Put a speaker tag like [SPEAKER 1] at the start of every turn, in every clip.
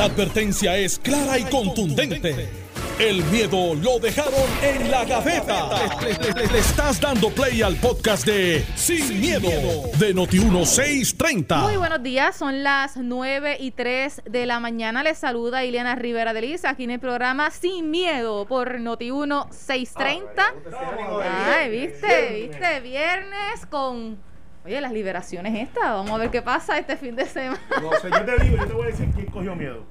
[SPEAKER 1] La advertencia es clara y contundente. El miedo lo dejaron en la gaveta. Le, le- le estás dando play al podcast de Sin, miedo, de Noti1630.
[SPEAKER 2] Muy buenos días, son las 9 y 3 de la mañana. Les saluda Ileana Rivera de Liz aquí en el programa Sin Miedo por Noti1 630. Ay, viste, viste, viernes con, oye, las liberaciones estas. Vamos a ver qué pasa este fin de semana.
[SPEAKER 3] No sé, yo te digo, yo te voy a decir quién cogió miedo.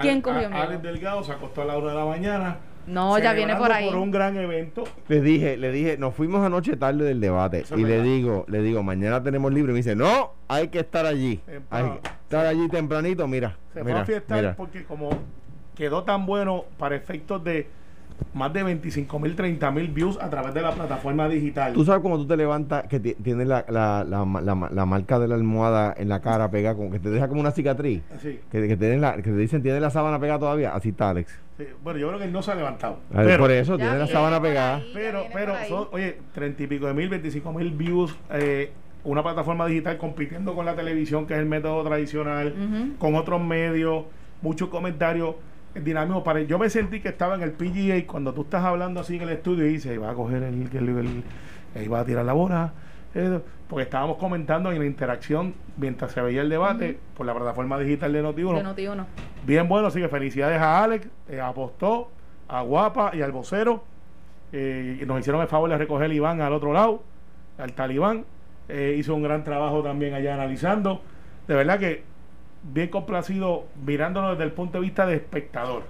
[SPEAKER 2] ¿Quién cogió
[SPEAKER 3] a-
[SPEAKER 2] miedo?
[SPEAKER 3] Alex Delgado se acostó a la una de la mañana.
[SPEAKER 2] No, ya viene por ahí.
[SPEAKER 3] Por un gran evento.
[SPEAKER 4] Le dije, le dije, nos fuimos anoche tarde del debate
[SPEAKER 3] Eso
[SPEAKER 4] y le digo, le digo, mañana tenemos libre. Y me dice, no, hay que estar allí. Hay que estar allí tempranito, mira.
[SPEAKER 3] Se
[SPEAKER 4] mira,
[SPEAKER 3] fue a fiestar
[SPEAKER 4] mira.
[SPEAKER 3] porque como quedó tan bueno para efectos de más de 25 mil, 30 mil views a través de la plataforma digital.
[SPEAKER 4] Tú sabes cómo tú te levantas, que ti- tienes la, la, la, la- la marca de la almohada en la cara pegada, como que te deja como una cicatriz.
[SPEAKER 3] Así,
[SPEAKER 4] Que, que, tienen la, que te dicen, ¿tienes la sábana pegada todavía? Así está, Alex.
[SPEAKER 3] sí. Bueno, yo creo que él no se ha levantado.
[SPEAKER 4] A ver,
[SPEAKER 3] Pero,
[SPEAKER 4] por eso, tiene la sábana pegada.
[SPEAKER 2] ahí.
[SPEAKER 3] pero, pero son, oye, 30 y pico de mil, 25 mil views, eh, una plataforma digital compitiendo con la televisión, que es el método tradicional, con otros medios, muchos comentarios eh, dinámicos. Para, yo me sentí que estaba en el PGA cuando tú estás hablando así en el estudio y dices, va a coger el, el, el- ahí va a tirar la bola. eh, porque estábamos comentando en la interacción mientras se veía el debate por la plataforma digital de Noti1.
[SPEAKER 2] De Noti1.
[SPEAKER 3] Bien bueno, así que felicidades a Alex, eh, a Apostó, a Guapa y al vocero. Eh, nos hicieron el favor de recoger el Iván al otro lado, al talibán. Eh, hizo un gran trabajo también allá analizando. De verdad que bien complacido mirándolo desde el punto de vista de espectador,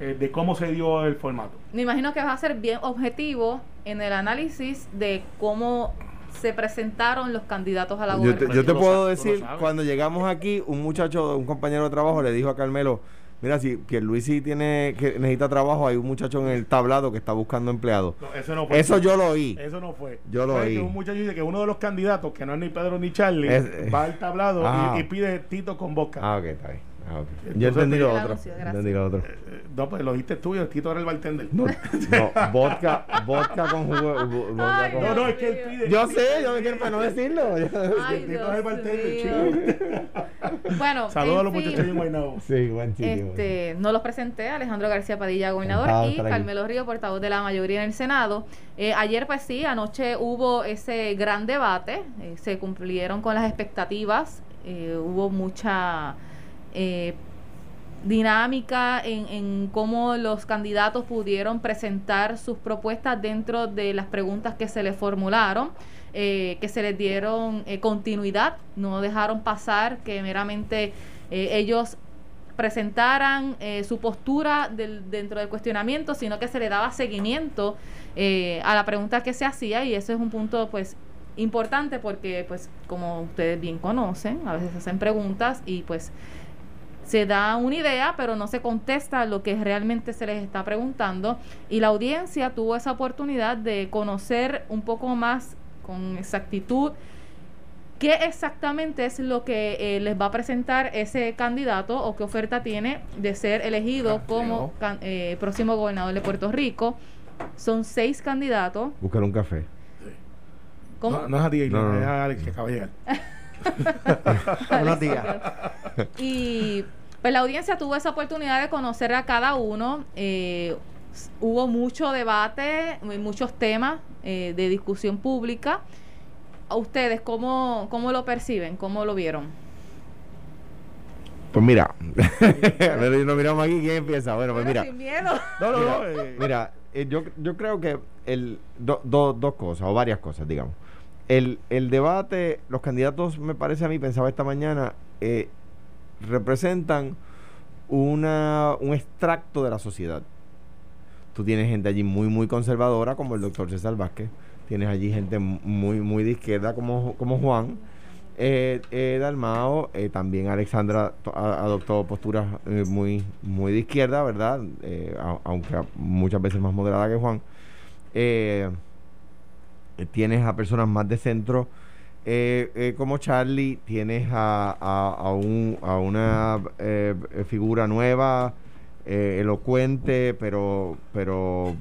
[SPEAKER 3] eh, de cómo se dio el formato.
[SPEAKER 2] Me imagino que vas a ser bien objetivo en el análisis de cómo se presentaron los candidatos a la
[SPEAKER 4] Yo te, yo te puedo decir, cuando llegamos aquí, un muchacho, un compañero de trabajo le dijo a Carmelo, mira, si Pierluisi tiene que necesita trabajo, hay un muchacho en el tablado que está buscando empleado.
[SPEAKER 3] No, eso no fue.
[SPEAKER 4] Eso yo lo oí.
[SPEAKER 3] Eso no fue.
[SPEAKER 4] Yo lo oí.
[SPEAKER 3] un muchacho dice que uno de los candidatos, que no es ni Pedro ni Charlie,
[SPEAKER 4] Es- eh.
[SPEAKER 3] va al tablado
[SPEAKER 4] Ah.
[SPEAKER 3] y, y pide Tito con boca.
[SPEAKER 4] Ah, ok, está bien. Ah.
[SPEAKER 3] Entonces,
[SPEAKER 4] Yo entendí lo otro.
[SPEAKER 2] anuncio.
[SPEAKER 4] Entendí lo otro.
[SPEAKER 3] Eh, No, pues lo dijiste tú y el Tito era el bartender.
[SPEAKER 4] No, no, vodka, vodka con jugo. vo- vodka
[SPEAKER 2] Ay,
[SPEAKER 4] con-
[SPEAKER 3] No, no, es que él pide.
[SPEAKER 4] Yo sé, yo me quiero para no decirlo.
[SPEAKER 2] Ay,
[SPEAKER 3] El Tito es el bartender, chico.
[SPEAKER 2] Bueno,
[SPEAKER 3] Saludos a los muchachos en Guaynabo.
[SPEAKER 4] Sí, buen buen
[SPEAKER 2] Este, no los presenté, Alejandro García Padilla, gobernador,
[SPEAKER 4] de
[SPEAKER 2] y. Carmelo Río, portavoz de la mayoría en el Senado. Eh, ayer, pues sí, anoche hubo ese gran debate, eh, se cumplieron con las expectativas, eh, hubo mucha eh, dinámica en, en cómo los candidatos pudieron presentar sus propuestas dentro de las preguntas que se les formularon, eh, que se les dieron eh, continuidad, no dejaron pasar que meramente ellos presentaran su postura dentro del cuestionamiento, sino que se le daba seguimiento a la pregunta que se hacía. Y eso es un punto pues importante porque pues como ustedes bien conocen, a veces hacen preguntas y pues se da una idea, pero no se contesta lo que realmente se les está preguntando. Y la audiencia tuvo esa oportunidad de conocer un poco más con exactitud qué exactamente es lo que eh, les va a presentar ese candidato o qué oferta tiene de ser elegido
[SPEAKER 3] Ah,
[SPEAKER 2] como can- eh, próximo gobernador de Puerto Rico. Son seis candidatos.
[SPEAKER 4] Buscar un café.
[SPEAKER 2] ¿Cómo?
[SPEAKER 3] No, no es a ti,
[SPEAKER 4] No, no,
[SPEAKER 3] es a Alex que acaba de llegar.
[SPEAKER 4] Buenos días.
[SPEAKER 2] Y pues la audiencia tuvo esa oportunidad de conocer a cada uno. Eh, hubo mucho debate, eh, muchos temas eh, de discusión pública. ¿A ustedes cómo, cómo lo perciben? ¿Cómo lo vieron?
[SPEAKER 4] Pues mira, nos miramos aquí, ¿quién empieza? Bueno, pues mira.
[SPEAKER 2] Sin miedo.
[SPEAKER 3] No, no,
[SPEAKER 4] Mira,
[SPEAKER 3] no.
[SPEAKER 4] Mira, eh, yo, yo creo que el, do- do- dos cosas, o varias cosas, digamos. El, el debate, los candidatos, me parece a mí, pensaba esta mañana, eh, representan una, un extracto de la sociedad. Tú tienes gente allí muy, muy conservadora, como el doctor César Vázquez. Tienes allí gente muy, muy de izquierda, como, como Juan. Eh, eh, Dalmao, eh, también Alexandra adoptó posturas eh, muy, muy de izquierda, ¿verdad? Aunque muchas veces más moderada que Juan. Eh, tienes a personas más de centro. Eh, eh, como Charlie, tienes a, a- un- a una eh, figura nueva, elocuente, pero, pero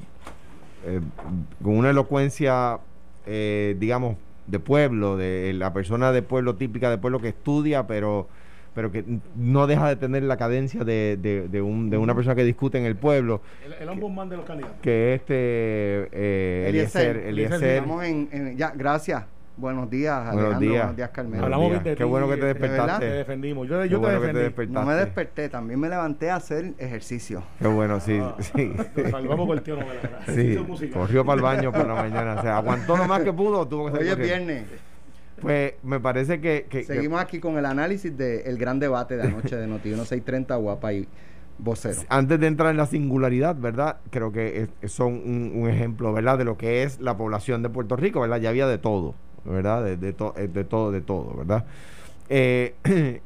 [SPEAKER 4] con una elocuencia, digamos, de pueblo, de la persona de pueblo típica de pueblo que estudia, pero, pero que no deja de tener la cadencia de, de, de, un, de una persona que discute en el pueblo.
[SPEAKER 3] El, el ombudsman de los candidatos.
[SPEAKER 4] Que este eh, Eliezer, Eliezer,
[SPEAKER 5] Estamos en, en- ya, gracias. Buenos días,
[SPEAKER 4] Buenos
[SPEAKER 5] Alejandro.
[SPEAKER 4] días.
[SPEAKER 5] Buenos días, Carmelo.
[SPEAKER 4] Buenos
[SPEAKER 3] Hablamos
[SPEAKER 4] días.
[SPEAKER 3] de
[SPEAKER 4] Qué bueno que te despertaste.
[SPEAKER 3] Te defendimos. Yo, yo te
[SPEAKER 4] bueno te
[SPEAKER 3] defendí.
[SPEAKER 4] despertaste.
[SPEAKER 5] No me desperté, también me levanté a hacer ejercicio.
[SPEAKER 4] Qué bueno, sí,
[SPEAKER 3] Ah,
[SPEAKER 4] sí.
[SPEAKER 3] Salvamos con el tío Novela.
[SPEAKER 4] Sí,
[SPEAKER 3] Ejercicio musical.
[SPEAKER 4] corrió para el baño por la mañana. O sea, aguantó lo más que pudo, tuvo que
[SPEAKER 5] Hoy es viernes.
[SPEAKER 4] Pues me parece que, que- que-
[SPEAKER 5] Seguimos aquí con el análisis del gran debate de anoche de Noti 1630, Guapa y Vocero.
[SPEAKER 4] antes de entrar en la singularidad, ¿verdad? Creo que es- son un, un ejemplo, ¿verdad? De lo que es la población de Puerto Rico, ¿verdad? Ya había de todo, ¿verdad? De, de, to- eh, de todo, de todo, ¿verdad? Eh,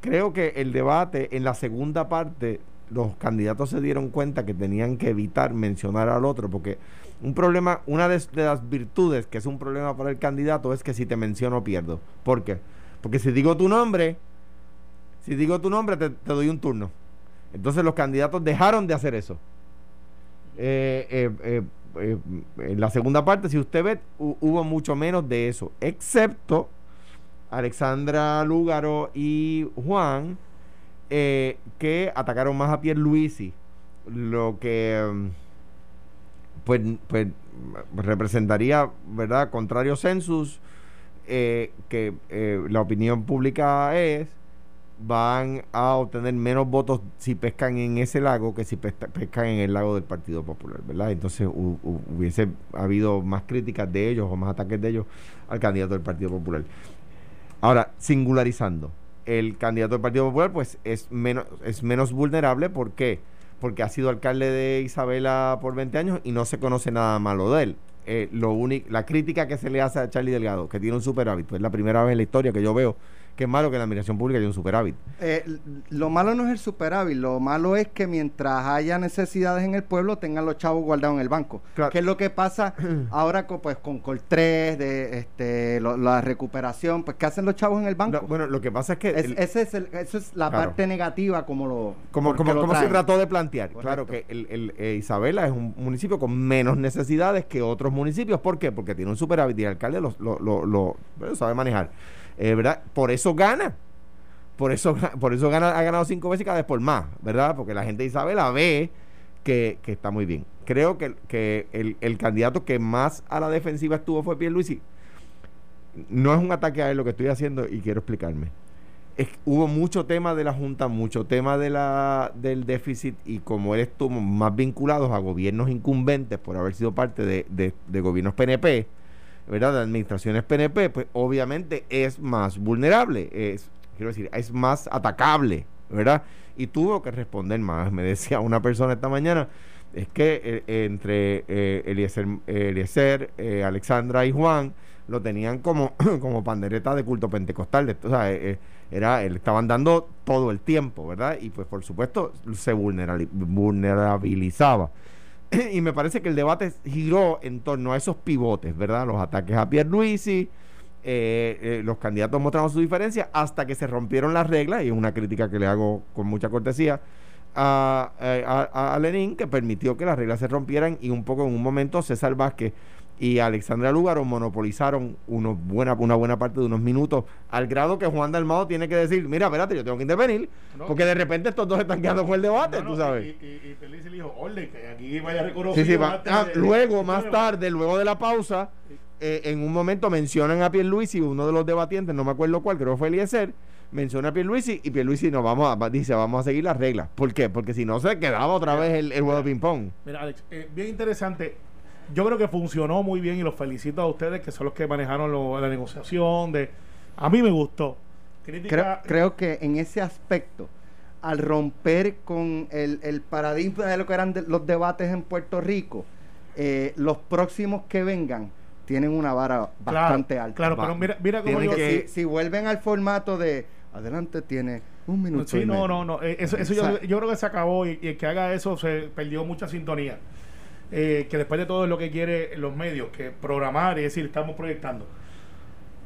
[SPEAKER 4] creo que el debate en la segunda parte, los candidatos se dieron cuenta que tenían que evitar mencionar al otro, porque un problema, una de, las virtudes que es un problema para el candidato es que si te menciono pierdo. ¿Por qué? Porque si digo tu nombre, si digo tu nombre te, doy un turno. Entonces los candidatos dejaron de hacer eso. Eh, eh, eh, en la segunda parte, si usted ve, hu- hubo mucho menos de eso, excepto Alexandra Lúgaro y Juan, que atacaron más a Pierluisi, lo que mm, pues, pues representaría, ¿verdad?, contrario census, eh, que eh, la opinión pública es van a obtener menos votos si pescan en ese lago que si pescan en el lago del Partido Popular, ¿verdad? Entonces hu- hu- hubiese habido más críticas de ellos o más ataques de ellos al candidato del Partido Popular. Ahora, singularizando, el candidato del Partido Popular pues es menos, es menos vulnerable, ¿por qué? Porque ha sido alcalde de Isabela por 20 años y no se conoce nada malo de él. Eh, lo la crítica que se le hace a Charlie Delgado, que tiene un superávit, pues es la primera vez en la historia que yo veo que es malo que la admiración pública haya un superávit.
[SPEAKER 5] Eh, lo malo no es el superávit, lo malo es que mientras haya necesidades en el pueblo tengan los chavos guardados en el banco.
[SPEAKER 4] Claro.
[SPEAKER 5] Que es lo que pasa ahora con, pues, con Col 3, de, este, lo- la recuperación, pues ¿qué hacen los chavos en el banco?
[SPEAKER 4] No, bueno, lo que pasa es que
[SPEAKER 5] Es-
[SPEAKER 4] el-
[SPEAKER 5] ese es el- eso es la
[SPEAKER 4] Claro.
[SPEAKER 5] parte negativa como lo
[SPEAKER 4] como, como,
[SPEAKER 5] lo
[SPEAKER 4] como se trató de plantear.
[SPEAKER 5] Correcto.
[SPEAKER 4] Claro que el, el, eh, Isabela es un municipio con menos necesidades que otros municipios. ¿Por qué? Porque tiene un superávit y el alcalde lo, lo- lo sabe manejar. Eh, ¿verdad? Por eso gana. Por eso, por eso gana, ha ganado cinco veces y cada vez por más, ¿verdad? Porque la gente de Isabela ve que, que está muy bien. Creo que, que el, el candidato que más a la defensiva estuvo fue Pierluisi. No es un ataque a él lo que estoy haciendo y quiero explicarme hubo mucho tema de la Junta, mucho tema de la, del déficit y como él estuvo más vinculados a gobiernos incumbentes por haber sido parte de- de gobiernos PNP, ¿verdad? De administraciones PNP, pues obviamente es más vulnerable, es, quiero decir, es más atacable, ¿verdad? Y tuvo que responder más. Me decía una persona esta mañana, es que eh, entre eh, Eliezer, Eliezer, eh, Alexandra y Juan lo tenían como, como pandereta de culto pentecostal. o sea, eh, eh, era, le estaban dando todo el tiempo, ¿verdad? Y pues por supuesto se vulnerabilizaba. y me parece que el debate giró en torno a esos pivotes, ¿verdad? Los ataques a Pierluisi, eh, eh, los candidatos mostraron su diferencia hasta que se rompieron las reglas, y es una crítica que le hago con mucha cortesía a, eh, a, a- Lenin, que permitió que las reglas se rompieran y un poco en un momento César Vázquez y Alexandra Lúgaro monopolizaron unos buena, una buena parte de unos minutos, al grado que Juan Dalmado tiene que decir, mira, espérate, yo tengo que intervenir,
[SPEAKER 3] No.
[SPEAKER 4] porque de repente estos dos están quedando con el debate,
[SPEAKER 3] No, no,
[SPEAKER 4] tú sabes.
[SPEAKER 3] Y, y, y Feliz le dijo, orden, que aquí vaya reconocido.
[SPEAKER 4] Sí, sí, va-
[SPEAKER 3] antes
[SPEAKER 4] ah,
[SPEAKER 3] de-
[SPEAKER 4] luego,
[SPEAKER 3] de-
[SPEAKER 4] más
[SPEAKER 3] de-
[SPEAKER 4] tarde, luego de la pausa, eh, en un momento mencionan a Pierluisi, uno de los debatientes, no me acuerdo cuál, creo que fue Eliezer, menciona a Pierluisi y Pierluisi no, vamos a, dice, vamos a seguir las reglas. ¿Por qué? Porque si no se quedaba otra vez el, el juego de ping-pong.
[SPEAKER 3] Mira, Alex, eh, bien interesante. Yo creo que funcionó muy bien y los felicito a ustedes que son los que manejaron lo- la negociación. de A mí me gustó.
[SPEAKER 5] Creo,
[SPEAKER 3] Crítica,
[SPEAKER 5] creo que en ese aspecto, al romper con el, el paradigma de lo que eran de- los debates en Puerto Rico, eh, los próximos que vengan tienen una vara
[SPEAKER 3] claro,
[SPEAKER 5] bastante alta.
[SPEAKER 3] Claro, pero mira, mira cómo yo...
[SPEAKER 5] que, si, si vuelven al formato de adelante tiene un minuto.
[SPEAKER 3] Sí,
[SPEAKER 5] y
[SPEAKER 3] no,
[SPEAKER 5] medio.
[SPEAKER 3] no, no. eh, Eso, eso yo, yo creo que se acabó y, y el que haga eso se perdió mucha sintonía. Eh, que después de todo es lo que quiere los medios, que programar y decir, estamos proyectando.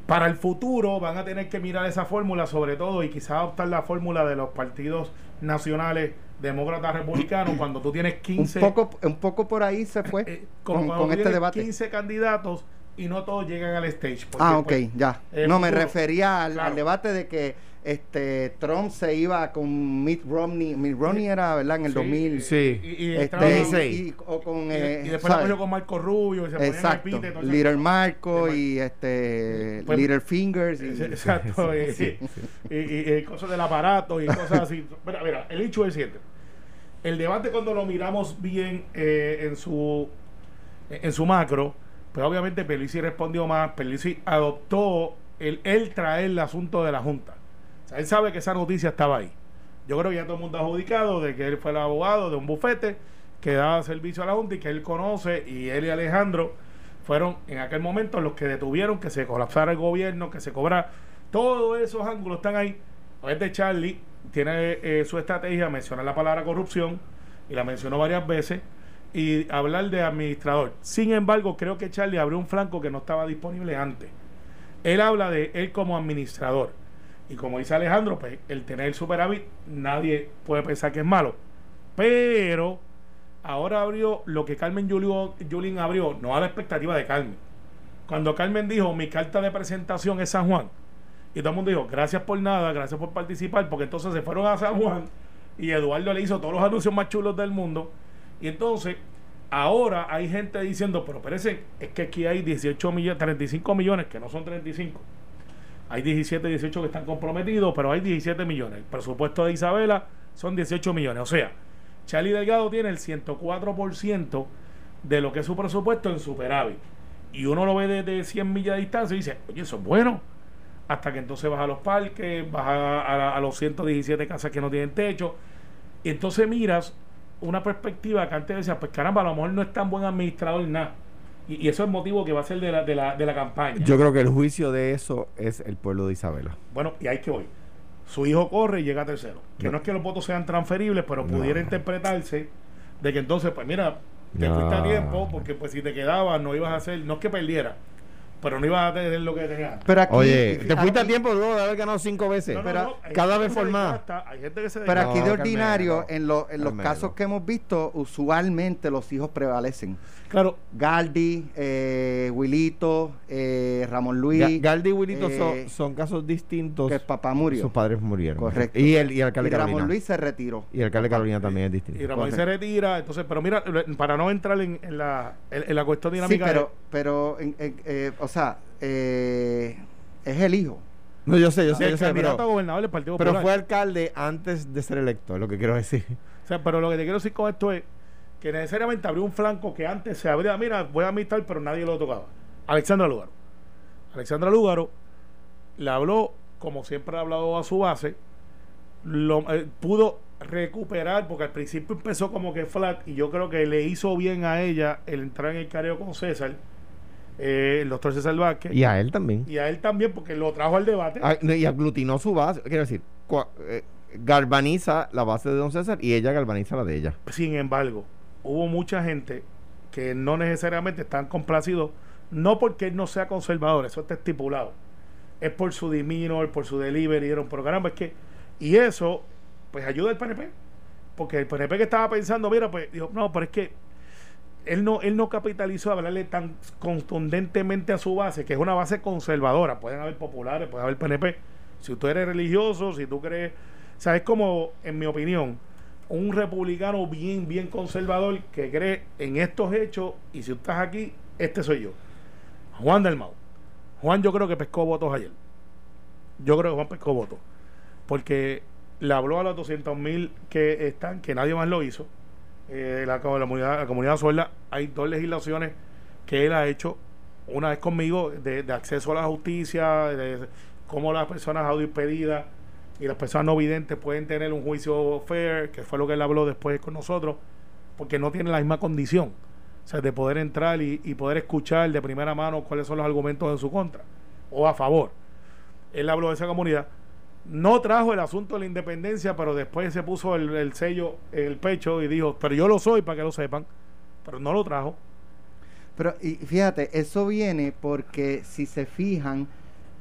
[SPEAKER 3] Para el futuro van a tener que mirar esa fórmula sobre todo y quizás adoptar la fórmula de los partidos nacionales demócratas republicanos cuando tú tienes 15
[SPEAKER 5] un poco, un poco por ahí se fue
[SPEAKER 3] eh,
[SPEAKER 5] con, con este debate.
[SPEAKER 3] 15 candidatos y no todos llegan al stage. porque,
[SPEAKER 5] Ah, ok,
[SPEAKER 3] pues,
[SPEAKER 5] ya.
[SPEAKER 3] eh,
[SPEAKER 5] no, me refería al,
[SPEAKER 3] Claro.
[SPEAKER 5] al debate de que este Trump se iba con Mitt Romney. Mitt Romney era, ¿verdad? En el
[SPEAKER 3] Sí,
[SPEAKER 5] 2000.
[SPEAKER 4] Sí.
[SPEAKER 3] Y, y
[SPEAKER 5] este, y, o con,
[SPEAKER 3] y-
[SPEAKER 5] eh,
[SPEAKER 3] y después la
[SPEAKER 5] ¿sabes?
[SPEAKER 3] cogió con Marco Rubio y se ponían
[SPEAKER 5] Exacto.
[SPEAKER 3] el pite,
[SPEAKER 5] Little Marco
[SPEAKER 3] De
[SPEAKER 5] y este
[SPEAKER 3] Pues-
[SPEAKER 5] Little Fingers. Y,
[SPEAKER 3] Exacto. y, y- y- y cosas del aparato y cosas así. Mira, mira, el hecho es cierto. El debate cuando lo miramos bien eh, en su en su macro, pues obviamente Peluisi respondió más, Peluisi adoptó el traer el asunto de la Junta. O sea, él sabe que esa noticia estaba ahí. Yo creo que ya todo el mundo ha adjudicado de que él fue el abogado de un bufete que daba servicio a la Junta y que él conoce y él y Alejandro fueron en aquel momento los que detuvieron que se colapsara el gobierno, que se cobrara. Todos esos ángulos están ahí. Obviamente Charlie tiene eh, su estrategia, menciona la palabra corrupción y la mencionó varias veces y hablar de administrador. Sin embargo, creo que Charlie abrió un flanco que no estaba disponible antes. Él habla de él como administrador. Y como dice Alejandro, pues el tener superávit, nadie puede pensar que es malo. Pero ahora abrió lo que Carmen Julio- Yulín abrió, no a la expectativa de Carmen. Cuando Carmen dijo, mi carta de presentación es San Juan, y todo el mundo dijo, gracias por nada, gracias por participar, porque entonces se fueron a San Juan y Eduardo le hizo todos los anuncios más chulos del mundo. Y entonces, ahora hay gente diciendo, pero espérense, es que aquí hay 18 millones, 35 millones, que no son 35. Hay 17, 18 que están comprometidos, pero hay 17 millones. El presupuesto de Isabela son 18 millones. O sea, Charlie Delgado tiene el 104% de lo que es su presupuesto en superávit. Y uno lo ve desde 100 millas de distancia y dice, oye, eso es bueno. Hasta que entonces vas a los parques, vas a, a- a los 117 casas que no tienen techo. Y entonces miras una perspectiva que antes decías, pues caramba, a lo mejor no es tan buen administrador nada. Y, y eso es el motivo que va a ser de la, de la, de la campaña.
[SPEAKER 4] Yo creo que el juicio de eso es el pueblo de Isabela.
[SPEAKER 3] Bueno, y ahí que voy. Su hijo corre y llega tercero. Que no,
[SPEAKER 4] No.
[SPEAKER 3] es que los votos sean transferibles, pero
[SPEAKER 4] No.
[SPEAKER 3] pudiera interpretarse de que entonces, pues mira, te
[SPEAKER 4] No.
[SPEAKER 3] fuiste a tiempo, porque pues si te quedabas no ibas a hacer, no es que perdiera, pero no ibas a tener lo que tenías.
[SPEAKER 5] Pero aquí,
[SPEAKER 4] Oye, te
[SPEAKER 5] aquí-
[SPEAKER 4] fuiste a tiempo luego de haber ganado cinco veces.
[SPEAKER 3] No, no,
[SPEAKER 5] pero
[SPEAKER 3] no,
[SPEAKER 4] cada vez formada.
[SPEAKER 3] desgasta, Hay gente que se
[SPEAKER 5] Pero aquí de ordinario,
[SPEAKER 4] Carmelo,
[SPEAKER 5] en, lo- en los
[SPEAKER 4] Carmelo.
[SPEAKER 5] casos que hemos visto, usualmente los hijos prevalecen.
[SPEAKER 3] Claro,
[SPEAKER 5] Galdi, eh, Wilito, eh, Ramón Luis,
[SPEAKER 4] Ga- Galdi y Wilito
[SPEAKER 5] eh,
[SPEAKER 4] son, son casos distintos.
[SPEAKER 5] que el papá murió.
[SPEAKER 4] Sus padres murieron.
[SPEAKER 5] Correcto.
[SPEAKER 4] Y el, y el
[SPEAKER 5] y
[SPEAKER 4] alcalde Carolina.
[SPEAKER 5] Ramón Luis se retiró.
[SPEAKER 4] Y el alcalde Carolina también es distinto.
[SPEAKER 3] y Ramón se
[SPEAKER 5] Correcto.
[SPEAKER 3] retira, entonces, pero mira, para no entrar en, en la, en, en la cuestión
[SPEAKER 5] Sí,
[SPEAKER 3] dinámica.
[SPEAKER 5] pero, pero en- en- eh, o sea, eh, es el hijo.
[SPEAKER 4] No, yo sé, yo sé, yo sé.
[SPEAKER 3] candidato a
[SPEAKER 4] Pero,
[SPEAKER 3] gobernador del Partido
[SPEAKER 4] pero
[SPEAKER 3] Popular.
[SPEAKER 4] fue alcalde antes de ser electo, es lo que quiero decir.
[SPEAKER 3] O sea, pero lo que te quiero decir con esto es que necesariamente abrió un flanco que antes se abría, mira, voy a amistar, pero nadie lo tocaba. Alexandra Lúgaro. Alexandra Lúgaro le habló, como siempre ha hablado a su base, lo, eh, pudo recuperar, porque al principio empezó como que flat, y yo creo que le hizo bien a ella el entrar en el careo con César, eh, el doctor César Vázquez,
[SPEAKER 4] Y a él también.
[SPEAKER 3] y a él también, porque lo trajo al debate.
[SPEAKER 4] Ah, y aglutinó su base. Quiero decir, cua- eh, galvaniza la base de don César y ella galvaniza la de ella.
[SPEAKER 3] Sin embargo, hubo mucha gente que no necesariamente están complacidos, no porque él no sea conservador, eso está estipulado, es por su demeanor, por su delivery, dieron, pero caramba, es que, y eso, pues ayuda al PNP, porque el PNP que estaba pensando, mira, pues dijo, no, pero es que él no, él no capitalizó hablarle tan contundentemente a su base, que es una base conservadora, pueden haber populares, puede haber PNP, si tú eres religioso, si tú crees, o sea, es como, en mi opinión, un republicano bien, bien conservador que cree en estos hechos y si estás aquí, este soy yo. Juan del Mau. Juan yo creo que pescó votos ayer. Yo creo que Juan pescó votos. Porque le habló a los 200 mil que están, que nadie más lo hizo. Eh, la, comunidad, la comunidad sorda, hay dos legislaciones que él ha hecho. Una vez conmigo de, acceso a la justicia, de cómo las personas audiopedidas y las personas no videntes pueden tener un juicio fair, que fue lo que él habló después con nosotros, porque no tienen la misma condición. O sea, de poder entrar y, y poder escuchar de primera mano cuáles son los argumentos en su contra o a favor. Él habló de esa comunidad. No trajo el asunto de la independencia, pero después se puso el, el sello en el pecho y dijo, pero yo lo soy para que lo sepan, pero no lo trajo.
[SPEAKER 5] Pero y fíjate, eso viene porque si se fijan,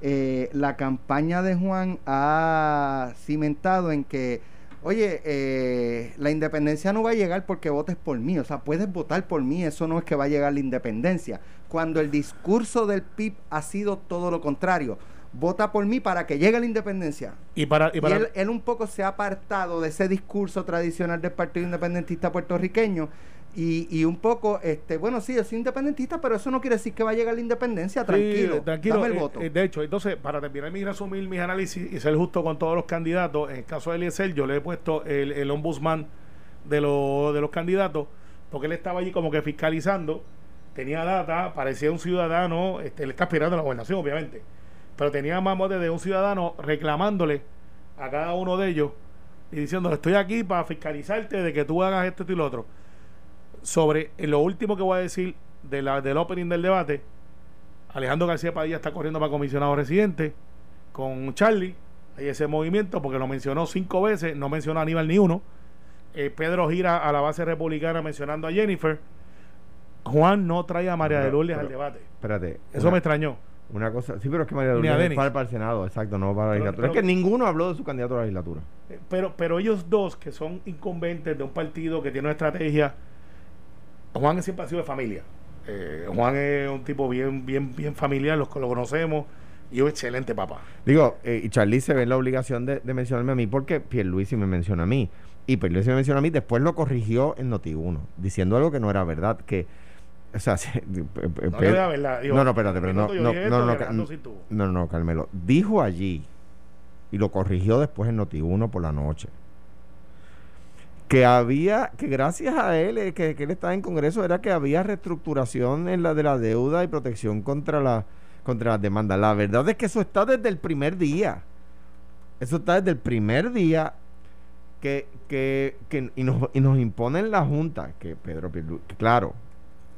[SPEAKER 5] eh, la campaña de Juan ha cimentado en que oye, eh, la independencia no va a llegar porque votes por mí, o sea, puedes votar por mí, eso no es que va a llegar la independencia. Cuando el discurso del PIB ha sido todo lo contrario, vota por mí para que llegue la independencia.
[SPEAKER 3] Y para, y
[SPEAKER 5] Y
[SPEAKER 3] para
[SPEAKER 5] él, él un poco se ha apartado de ese discurso tradicional del Partido Independentista puertorriqueño y, y un poco, este, bueno, sí, yo soy independentista, pero eso no quiere decir que va a llegar la independencia. Tranquilo,
[SPEAKER 3] Sí, tranquilo.
[SPEAKER 5] dame el
[SPEAKER 3] Eh,
[SPEAKER 5] voto.
[SPEAKER 3] eh, de hecho, entonces, para terminar mi resumir mis análisis y ser justo con todos los candidatos, en el caso de Eliezer, yo le he puesto el, el ombudsman de, los de los candidatos, porque él estaba allí como que fiscalizando, tenía data, parecía un ciudadano, este, él está aspirando a la gobernación, obviamente, pero tenía más motes de un ciudadano reclamándole a cada uno de ellos y diciéndole, estoy aquí para fiscalizarte de que tú hagas esto y lo otro. Sobre lo último que voy a decir de la, del opening del debate, Alejandro García Padilla está corriendo para comisionado residente con Charlie. Hay ese movimiento porque lo mencionó cinco veces, no mencionó a Aníbal ni uno. Eh, Pedro gira a la base republicana mencionando a Jennifer. Juan no trae a María de
[SPEAKER 4] Pero-
[SPEAKER 3] Lourdes al debate.
[SPEAKER 4] Espérate.
[SPEAKER 3] Eso
[SPEAKER 4] una,
[SPEAKER 3] me extrañó.
[SPEAKER 4] una cosa. Sí, pero es que María de Lourdes para, para el Senado, exacto, no para la legislatura. es que ninguno habló de su candidato a la legislatura.
[SPEAKER 3] Eh, Pero, pero ellos dos, que son incumbentes de un partido que tiene una estrategia, Juan siempre ha sido de familia. Eh, Juan es un tipo bien, bien, bien familiar, los que lo conocemos, y un excelente papá.
[SPEAKER 4] Digo, eh, y Charlie se ve en la obligación de, de mencionarme a mí porque Pierluisi me menciona a mí. Y Pierluisi me menciona a mí, después lo corrigió en Noti1, diciendo algo que no era verdad, que... O sea, se- eh,
[SPEAKER 3] No da verdad. Digo,
[SPEAKER 4] no, no, espérate, pero no, no, no, no,
[SPEAKER 3] que
[SPEAKER 4] ca-
[SPEAKER 3] Alejandro sí tuvo.
[SPEAKER 4] no, no, Carmelo. Dijo allí, y lo corrigió después en Noti1 por la noche, que había, que gracias a él, eh, que, que él estaba en Congreso, era que había reestructuración en la de la deuda y protección contra la contra las demandas. La verdad es que eso está desde el primer día. Eso está desde el primer día que, que, que- y, nos, y nos imponen la Junta, que Pedro Pierlu- claro,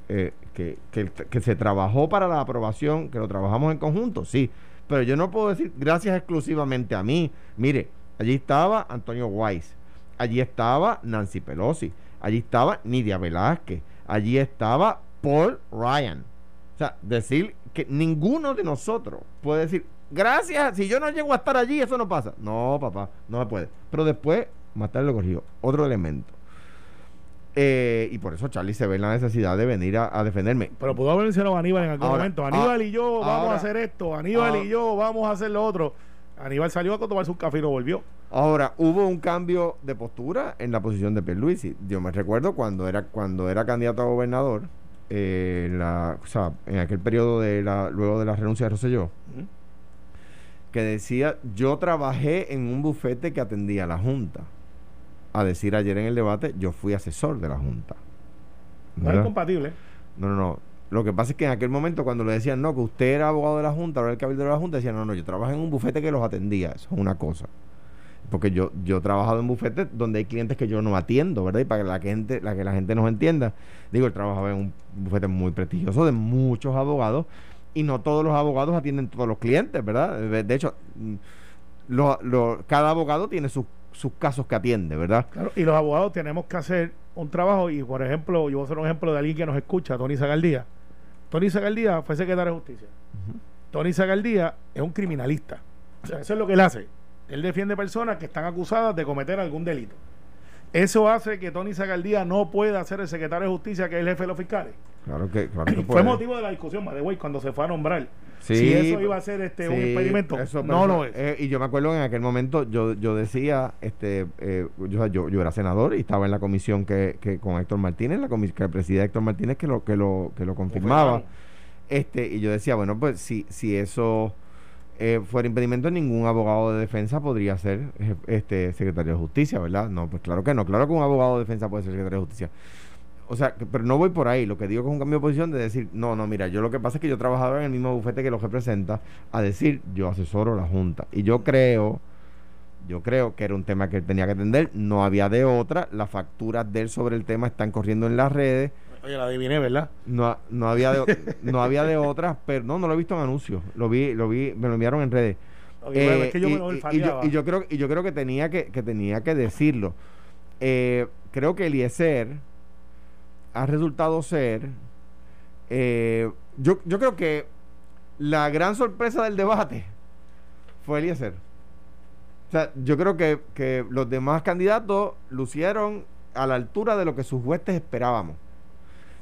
[SPEAKER 4] eh, que, que, que se trabajó para la aprobación, que lo trabajamos en conjunto, sí, pero yo no puedo decir gracias exclusivamente a mí. Mire, allí estaba Antonio Weiss, allí estaba Nancy Pelosi, allí estaba Nidia Velázquez, allí estaba Paul Ryan. O sea, decir que ninguno de nosotros puede decir, gracias, si yo no llego a estar allí, eso no pasa. No, papá, no se puede. Pero después, más tarde lo corrigió. Otro elemento. Eh, y por eso Charlie se ve en la necesidad de venir a, a defenderme.
[SPEAKER 3] Pero pudo haber mencionado a Aníbal en algún
[SPEAKER 4] Ahora,
[SPEAKER 3] momento. Aníbal
[SPEAKER 4] ah,
[SPEAKER 3] y yo vamos
[SPEAKER 4] ahora,
[SPEAKER 3] a hacer esto. Aníbal
[SPEAKER 4] ah,
[SPEAKER 3] y yo vamos a hacer lo otro. Aníbal salió a tomarse un café y no volvió.
[SPEAKER 4] Ahora, hubo un cambio de postura en la posición de Pierluisi. Yo me recuerdo cuando era, cuando era candidato a gobernador, eh, la, o sea, en aquel periodo de la, luego de la renuncia de Rosselló, que decía, yo trabajé en un bufete que atendía a la Junta. A decir ayer en el debate, yo fui asesor de la Junta.
[SPEAKER 3] No es
[SPEAKER 4] ¿Verdad?
[SPEAKER 3] compatible.
[SPEAKER 4] No, no, no. Lo que pasa es que en aquel momento cuando le decían, no, que usted era abogado de la Junta, ahora el cabildo de la Junta, decían, no, no, yo trabajé en un bufete que los atendía. Eso es una cosa. Porque yo, yo he trabajado en bufetes donde hay clientes que yo no atiendo, ¿verdad? Y para que la gente, la que la gente nos entienda, digo, él trabajaba en un bufete muy prestigioso de muchos abogados y no todos los abogados atienden todos los clientes, ¿verdad? De, hecho, mm, cada abogado tiene sus, sus casos que atiende, ¿verdad?
[SPEAKER 3] Claro, y los abogados tenemos que hacer un trabajo. Y por ejemplo, yo voy a hacer un ejemplo de alguien que nos escucha, Tony Zagaldía. Tony Zagaldía fue secretario de Justicia. Tony Zagaldía es un criminalista. O sea, eso es lo que él hace. Él defiende personas que están acusadas de cometer algún delito. Eso hace que Tony Zagaldía no pueda ser el secretario de Justicia, que es el jefe de los fiscales.
[SPEAKER 4] Claro que, claro que
[SPEAKER 3] Fue
[SPEAKER 4] puede.
[SPEAKER 3] motivo de la discusión, by the way, cuando se fue a nombrar.
[SPEAKER 4] Sí,
[SPEAKER 3] si eso iba a ser este, un experimento,
[SPEAKER 4] eso,
[SPEAKER 3] no lo es.
[SPEAKER 4] eh, y yo me acuerdo en aquel momento, yo, yo decía, este, eh, yo, yo, yo era senador y estaba en la comisión que, que con Héctor Martínez, la comisión que presidía Héctor Martínez, que lo, que lo, que lo confirmaba. Este, y yo decía, bueno, pues si, si eso eh, fuera impedimento, ningún abogado de defensa podría ser eh, este secretario de justicia, ¿verdad? No, pues claro que no, claro que un abogado de defensa puede ser secretario de justicia. O sea, pero no voy por ahí. Lo que digo es un cambio de posición de decir, no, no, mira, yo lo que pasa es que yo trabajaba en el mismo bufete que lo representa, a decir, yo asesoro la Junta. Y yo creo, yo creo que era un tema que él tenía que atender, no había de otra, las facturas de él sobre el tema están corriendo en las redes,
[SPEAKER 3] Oye, la adiviné, ¿verdad?
[SPEAKER 4] no, no había de, no había de otras, pero no, no lo he visto en anuncios, lo vi, lo vi, me lo enviaron en redes. Eh,
[SPEAKER 3] es que yo
[SPEAKER 4] y,
[SPEAKER 3] me lo
[SPEAKER 4] y- y yo,
[SPEAKER 3] olfateaba.
[SPEAKER 4] y yo creo y yo creo que tenía que, que tenía que decirlo. Eh, creo que Eliezer ha resultado ser eh, yo, yo creo que la gran sorpresa del debate fue Eliezer. O sea, yo creo que, que los demás candidatos lucieron a la altura de lo que sus huestes esperábamos.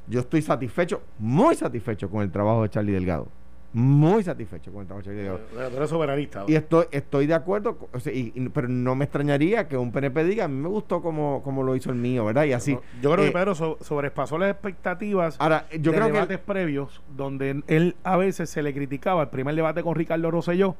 [SPEAKER 4] Yo estoy satisfecho, muy satisfecho con el trabajo de Charlie Delgado. Muy satisfecho con el trabajo de Charlie Delgado.
[SPEAKER 3] Pero soberanista.
[SPEAKER 4] Y estoy, estoy de acuerdo, o sea, y- y- pero no me extrañaría que un PNP diga, a mí me gustó como, como lo hizo el mío, ¿verdad? Y así.
[SPEAKER 3] Yo creo
[SPEAKER 4] Eh,
[SPEAKER 3] que Pedro so- sobrepasó las expectativas
[SPEAKER 4] Ahora, yo
[SPEAKER 3] de
[SPEAKER 4] creo que...
[SPEAKER 3] debates previos donde él a veces se le criticaba el primer debate con Ricardo Rosselló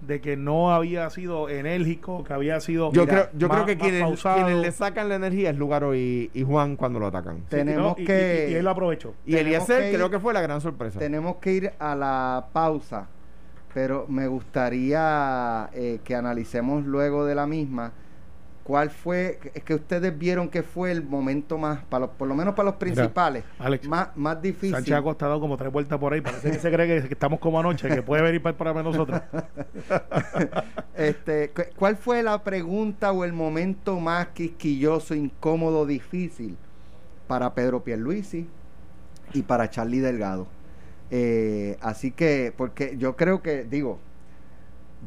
[SPEAKER 3] de que no había sido enérgico, que había sido
[SPEAKER 4] Yo
[SPEAKER 5] Mira,
[SPEAKER 4] creo, yo
[SPEAKER 3] más-
[SPEAKER 4] creo que quienes, quienes le sacan la energía es Lugaro y, y Juan cuando lo atacan.
[SPEAKER 5] Te- tenemos que-
[SPEAKER 3] y, y él lo aprovechó.
[SPEAKER 4] Y Eliezer
[SPEAKER 5] que ir-
[SPEAKER 4] creo que fue la gran sorpresa.
[SPEAKER 5] Tenemos que ir a la pausa, pero me gustaría eh, que analicemos luego de la misma cuál fue, es que ustedes vieron que fue el momento más, para los- por lo menos para los principales,
[SPEAKER 3] Alex,
[SPEAKER 5] más, más difícil.
[SPEAKER 3] Sánchez ha costado como tres vueltas por ahí. Parece que se cree que, estamos como anoche, que puede venir para de nosotros.
[SPEAKER 5] este, cu- ¿Cuál fue la pregunta o el momento más quisquilloso, incómodo, difícil para Pedro Pierluisi y para Charlie Delgado? Eh, así que, porque yo creo que, digo,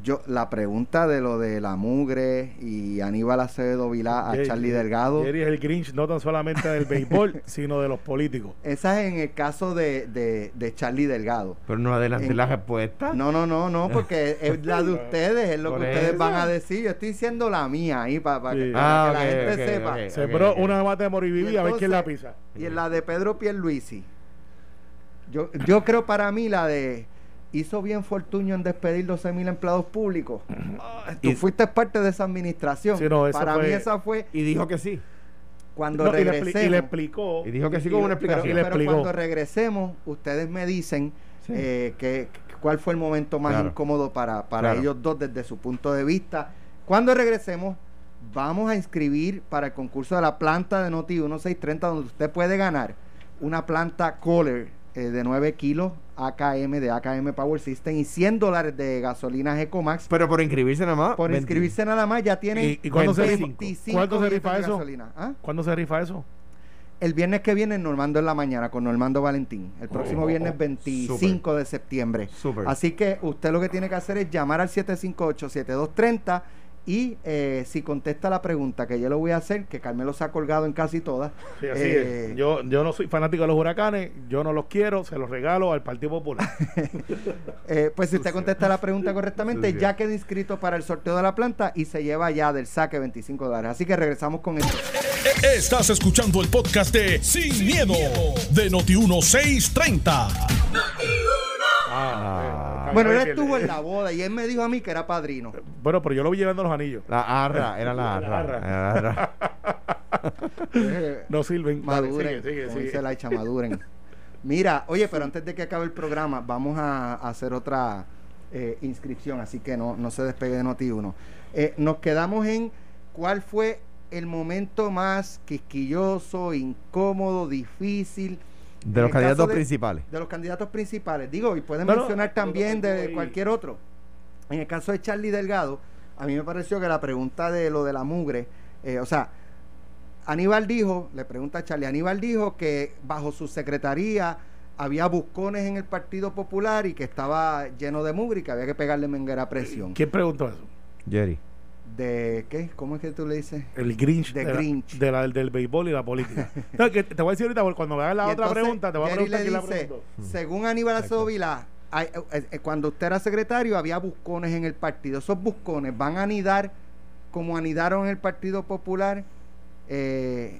[SPEAKER 5] yo la pregunta de lo de la mugre y Aníbal Acevedo Vilá a
[SPEAKER 3] Jerry-
[SPEAKER 5] Charlie Delgado,
[SPEAKER 3] Jerry es el Grinch no tan solamente del béisbol, sino de los políticos.
[SPEAKER 5] esa es en el caso de, de, de Charlie Delgado.
[SPEAKER 4] Pero no adelante
[SPEAKER 5] En-
[SPEAKER 4] la respuesta.
[SPEAKER 5] No, no, no, no, porque es la de ustedes, es lo que ustedes
[SPEAKER 4] eso.
[SPEAKER 5] van a decir. Yo estoy diciendo la mía ahí para,
[SPEAKER 3] Sí.
[SPEAKER 5] que,
[SPEAKER 4] Ah,
[SPEAKER 5] que la gente sepa.
[SPEAKER 4] ok.
[SPEAKER 3] Sembró una mata de moriviví
[SPEAKER 5] Y
[SPEAKER 3] a ver quién la pisa.
[SPEAKER 5] Y en la de Pedro Pierluisi, yo, yo creo para mí la de hizo bien Fortuño en despedir 12 mil empleados públicos. Ah, Tú
[SPEAKER 4] Y-
[SPEAKER 5] fuiste parte de esa administración.
[SPEAKER 3] Sí, no, eso
[SPEAKER 5] para
[SPEAKER 3] fue-
[SPEAKER 5] mí esa fue
[SPEAKER 4] Y dijo que sí.
[SPEAKER 5] cuando
[SPEAKER 3] No, y, le expli-
[SPEAKER 5] regresemos.
[SPEAKER 3] y le explicó.
[SPEAKER 4] Y dijo que sí con una
[SPEAKER 5] pero,
[SPEAKER 4] explicación.
[SPEAKER 3] y le
[SPEAKER 5] pero
[SPEAKER 3] explicó.
[SPEAKER 5] cuando regresemos, ustedes me dicen
[SPEAKER 4] Sí.
[SPEAKER 5] eh, que, que- cuál fue el momento más
[SPEAKER 4] Claro.
[SPEAKER 5] incómodo para, para
[SPEAKER 4] Claro.
[SPEAKER 5] ellos dos desde su punto de vista. Cuando regresemos, vamos a inscribir para el concurso de la planta de Noti 1630, donde usted puede ganar una planta Kohler eh, de 9 kilos AKM de AKM Power System y 100 dólares de gasolina Ecomax.
[SPEAKER 4] Pero por inscribirse nada más.
[SPEAKER 5] Por
[SPEAKER 4] 20.
[SPEAKER 5] inscribirse nada más ya tienen
[SPEAKER 3] ¿Y, y cuándo, se,
[SPEAKER 5] 25
[SPEAKER 3] cuánto se rifa
[SPEAKER 5] de
[SPEAKER 3] eso?
[SPEAKER 5] gasolina. ¿Ah?
[SPEAKER 3] ¿Cuándo se rifa eso?
[SPEAKER 5] El viernes que viene, Normando en la mañana, con Normando Valentín. El próximo
[SPEAKER 4] Oh,
[SPEAKER 5] viernes
[SPEAKER 4] oh,
[SPEAKER 5] 25 de septiembre.
[SPEAKER 4] Súper.
[SPEAKER 5] Así que usted lo que tiene que hacer es llamar al 758-7230 y eh, si contesta la pregunta que yo le voy a hacer, que Carmelo se ha colgado en casi todas.
[SPEAKER 3] Sí, así
[SPEAKER 5] eh,
[SPEAKER 3] es. Yo, yo no soy fanático de los huracanes, yo no los quiero, se los regalo al Partido Popular.
[SPEAKER 5] eh, pues si usted contesta la pregunta correctamente, ya queda inscrito para el sorteo de la planta y se lleva ya del saque 25 dólares. Así que regresamos con esto.
[SPEAKER 1] Estás escuchando el podcast de Sin, miedo, de Noti1630.
[SPEAKER 3] Ah,
[SPEAKER 5] Bueno, él
[SPEAKER 3] que-
[SPEAKER 5] estuvo en la boda y él me dijo a mí que era padrino.
[SPEAKER 3] Bueno, pero yo lo vi llevando los anillos.
[SPEAKER 4] La arra, era la arra.
[SPEAKER 3] arra.
[SPEAKER 4] era la arra.
[SPEAKER 3] No sirven.
[SPEAKER 5] Maduren,
[SPEAKER 3] sigue, sigue, sigue.
[SPEAKER 5] dice la hecha, maduren. Mira, oye, pero antes de que acabe el programa, vamos a, a hacer otra eh, inscripción, así que no, no se despegue de Noti1. Eh, nos quedamos en cuál fue el momento más quisquilloso, incómodo, difícil
[SPEAKER 4] De los candidatos
[SPEAKER 5] de-
[SPEAKER 4] principales.
[SPEAKER 5] de los candidatos principales. Digo, y pueden
[SPEAKER 3] No,
[SPEAKER 5] mencionar
[SPEAKER 3] no,
[SPEAKER 5] también
[SPEAKER 3] no,
[SPEAKER 5] de cualquier otro. En el caso de Charlie Delgado, a mí me pareció que la pregunta de lo de la mugre, eh, o sea, Aníbal dijo, le pregunta a Charlie, Aníbal dijo que bajo su secretaría había buscones en el Partido Popular y que estaba lleno de mugre y que había que pegarle menguera a presión.
[SPEAKER 3] ¿Quién preguntó eso?
[SPEAKER 4] Jerry.
[SPEAKER 5] ¿De qué? ¿Cómo es que tú le dices?
[SPEAKER 3] El Grinch.
[SPEAKER 5] De
[SPEAKER 3] la-
[SPEAKER 5] Grinch.
[SPEAKER 3] de la- del béisbol y la política. No, que te voy a decir ahorita, porque cuando me hagas la
[SPEAKER 5] Y
[SPEAKER 3] otra
[SPEAKER 5] entonces,
[SPEAKER 3] pregunta, te voy a preguntar
[SPEAKER 5] le
[SPEAKER 3] quién la preguntó.
[SPEAKER 5] Según Aníbal hay- eh, eh, cuando usted era secretario había buscones en el partido. Esos buscones van a anidar como anidaron en el Partido Popular. eh,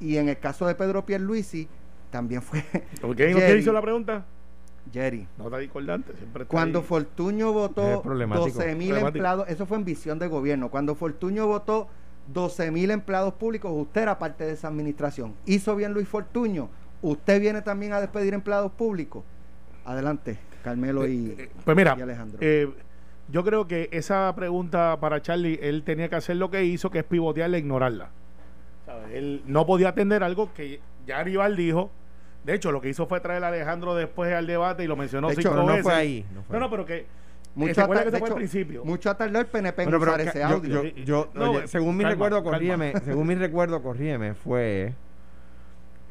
[SPEAKER 5] y en el caso de Pedro Pierluisi, también fue
[SPEAKER 3] ¿Por qué hizo la pregunta?
[SPEAKER 5] Jerry.
[SPEAKER 3] Nota discordante. Siempre está
[SPEAKER 5] Cuando
[SPEAKER 3] ahí.
[SPEAKER 5] Fortuño votó
[SPEAKER 4] problemático.
[SPEAKER 5] 12 mil
[SPEAKER 3] Problemático.
[SPEAKER 5] empleados, eso fue en visión de gobierno. Cuando Fortuño votó 12 mil empleados públicos, usted era parte de esa administración. Hizo bien Luis Fortuño. Usted viene también a despedir empleados públicos. Adelante, Carmelo y,
[SPEAKER 3] Eh, Pues mira,
[SPEAKER 5] y Alejandro.
[SPEAKER 3] eh, yo creo que esa pregunta para Charlie, él tenía que hacer lo que hizo, que es pivotearla e ignorarla. Él no podía atender algo que ya Aníbal dijo. De hecho, lo que hizo fue traer a Alejandro después al debate y lo mencionó
[SPEAKER 5] De hecho,
[SPEAKER 3] cinco
[SPEAKER 4] no
[SPEAKER 3] veces.
[SPEAKER 4] fue ahí. No, fue
[SPEAKER 3] No, no,
[SPEAKER 4] ahí.
[SPEAKER 3] pero que.
[SPEAKER 5] mucho,
[SPEAKER 3] ¿se acuerda
[SPEAKER 5] ata-
[SPEAKER 3] que
[SPEAKER 5] hecho,
[SPEAKER 3] principio?
[SPEAKER 5] mucho ha tardado el PNP en usar ese
[SPEAKER 4] yo-
[SPEAKER 5] audio.
[SPEAKER 4] yo- yo-
[SPEAKER 3] No,
[SPEAKER 4] oye, según mi
[SPEAKER 3] calma,
[SPEAKER 4] recuerdo,
[SPEAKER 3] calma.
[SPEAKER 4] corrígeme, según mi recuerdo, corrígeme, fue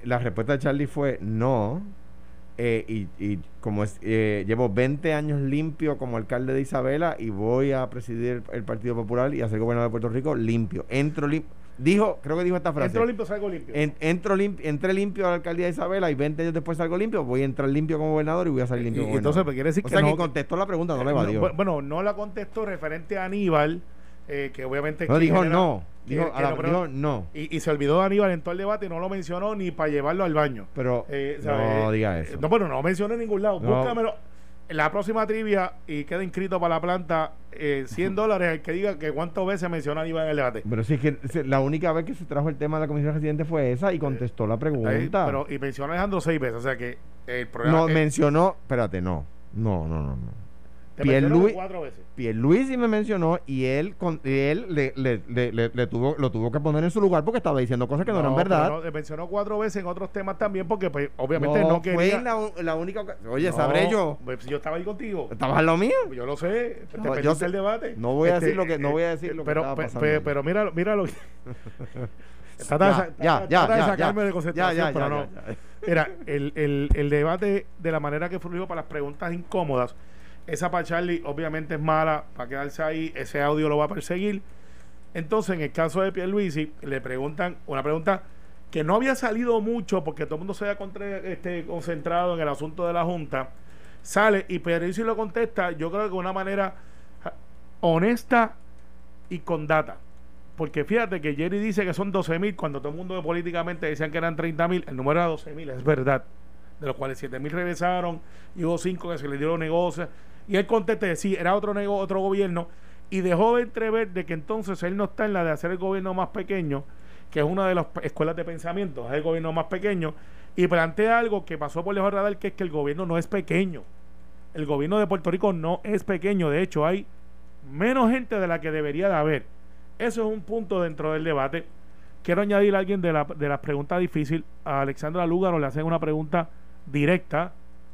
[SPEAKER 4] la respuesta de Charlie fue no, eh, y, y como es, eh, llevo 20 años limpio como alcalde de Isabela y voy a presidir el, el Partido Popular y a ser gobernador de Puerto Rico limpio. Entro limpio. Dijo, creo que dijo esta frase.
[SPEAKER 3] Entro limpio, salgo limpio.
[SPEAKER 4] En- entro limp- entré limpio a la alcaldía de Isabela y 20 años después salgo limpio, voy a entrar limpio como gobernador y voy a salir limpio
[SPEAKER 3] y
[SPEAKER 4] como
[SPEAKER 3] entonces,
[SPEAKER 4] gobernador.
[SPEAKER 3] pues, quiere decir
[SPEAKER 4] o
[SPEAKER 3] que
[SPEAKER 4] sea,
[SPEAKER 3] no-
[SPEAKER 4] que contestó la pregunta, no la
[SPEAKER 3] Eh,
[SPEAKER 4] evadió.
[SPEAKER 3] bu- bueno, no la contestó referente a Aníbal, eh, que obviamente...
[SPEAKER 4] no, dijo no. Dijo,
[SPEAKER 3] que
[SPEAKER 4] a la-
[SPEAKER 3] no,
[SPEAKER 4] dijo no.
[SPEAKER 3] y, y se olvidó de Aníbal en todo el debate y no lo mencionó ni para llevarlo al baño.
[SPEAKER 4] Pero
[SPEAKER 3] Eh,
[SPEAKER 4] no diga
[SPEAKER 3] Eh,
[SPEAKER 4] eso.
[SPEAKER 3] No, bueno, no lo mencioné en ningún lado.
[SPEAKER 4] No.
[SPEAKER 3] Búscamelo. La próxima trivia y queda inscrito para la planta eh, 100 dólares el que diga que cuántas veces menciona Aníbal en el debate.
[SPEAKER 4] Pero sí es que la única vez que se trajo el tema de la comisión residente fue esa y contestó la pregunta.
[SPEAKER 3] Ahí, pero, y menciona a Alejandro seis veces. O sea que el problema
[SPEAKER 4] no
[SPEAKER 3] es-
[SPEAKER 4] mencionó, espérate, no. No, no, no, no.
[SPEAKER 3] Mencionó cuatro veces.
[SPEAKER 4] Pierluisi me mencionó y él con, y él le, le, le, le- le tuvo lo tuvo que poner en su lugar porque estaba diciendo cosas que no, eran
[SPEAKER 3] pero
[SPEAKER 4] verdad.
[SPEAKER 3] no, te mencionó cuatro veces en otros temas también porque pues, obviamente
[SPEAKER 4] no
[SPEAKER 3] no,
[SPEAKER 4] fue
[SPEAKER 3] quería.
[SPEAKER 4] la, u- la única Oye,
[SPEAKER 3] No,
[SPEAKER 4] sabré yo.
[SPEAKER 3] pues, yo estaba ahí contigo.
[SPEAKER 4] ¿Estabas en lo mío?
[SPEAKER 3] Yo lo sé, te
[SPEAKER 4] No, yo sé-
[SPEAKER 3] el debate.
[SPEAKER 4] no voy a decir lo que- no voy a decir lo que
[SPEAKER 3] pero,
[SPEAKER 4] estaba
[SPEAKER 3] pe-
[SPEAKER 4] pasando
[SPEAKER 3] pe- pero mira, mira lo que. Trata de
[SPEAKER 4] Ya,
[SPEAKER 3] trata-
[SPEAKER 4] ya,
[SPEAKER 3] trata de
[SPEAKER 4] ya,
[SPEAKER 3] sacarme
[SPEAKER 4] ya.
[SPEAKER 3] de
[SPEAKER 4] Ya,
[SPEAKER 3] concentración,
[SPEAKER 4] ya,
[SPEAKER 3] pero
[SPEAKER 4] ya,
[SPEAKER 3] no.
[SPEAKER 4] ya, ya.
[SPEAKER 3] Mira, el, el, el debate de la manera que fluyó para las preguntas incómodas, esa para Charlie obviamente es mala, para quedarse ahí, ese audio lo va a perseguir. Entonces, en el caso de Pierluisi, le preguntan una pregunta que no había salido mucho porque todo el mundo se había este, concentrado en el asunto de la Junta. Sale y Pierluisi lo contesta, yo creo que de una manera honesta y con data. Porque fíjate que Jerry dice que son 12 mil, cuando todo el mundo políticamente decían que eran 30 mil, el número era 12 mil, es verdad. De los cuales 7 mil regresaron y hubo 5 que se les dieron negocios. Y él contesta, sí, era otro, nego- otro gobierno. Y dejó de entrever de que entonces él no está en la de hacer el gobierno más pequeño, que es una de las escuelas de pensamiento, es el gobierno más pequeño. Y plantea algo que pasó por lejos radar, que es que el gobierno no es pequeño. El gobierno de Puerto Rico no es pequeño. De hecho, hay menos gente de la que debería de haber. Eso es un punto dentro del debate. Quiero añadir a alguien de, la, de las preguntas difíciles. A Alexandra Lúgaro le hacen una pregunta directa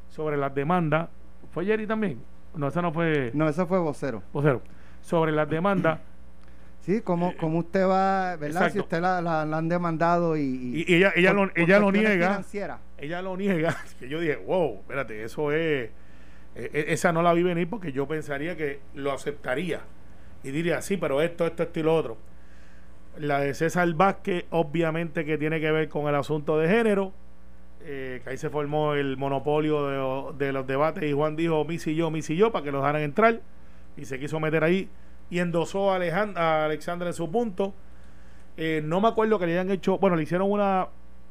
[SPEAKER 3] sobre las demandas. ¿Fue Jerry también? No, esa no fue
[SPEAKER 5] No, eso fue vocero.
[SPEAKER 3] vocero. Sobre las demandas.
[SPEAKER 5] Sí, como, como usted va, ¿verdad?
[SPEAKER 3] Exacto.
[SPEAKER 5] Si usted la, la- la han demandado y...
[SPEAKER 3] Y, y ella, ella,
[SPEAKER 5] por-
[SPEAKER 3] lo, ella lo niega.
[SPEAKER 5] financieras.
[SPEAKER 3] Ella lo niega. Que yo dije, wow, espérate, eso es. e- e- esa no la vi venir porque yo pensaría que lo aceptaría. Y diría, sí, pero esto, esto, esto y lo otro. La de César Vázquez, obviamente que tiene que ver con el asunto de género. Eh, que ahí se formó el monopolio de, de los debates y Juan dijo, mis y yo, mis y yo, para que los dejaran entrar. Y se quiso meter ahí y endosó a, Alexandra en su punto. Eh, no me acuerdo que le hayan hecho, bueno, le hicieron una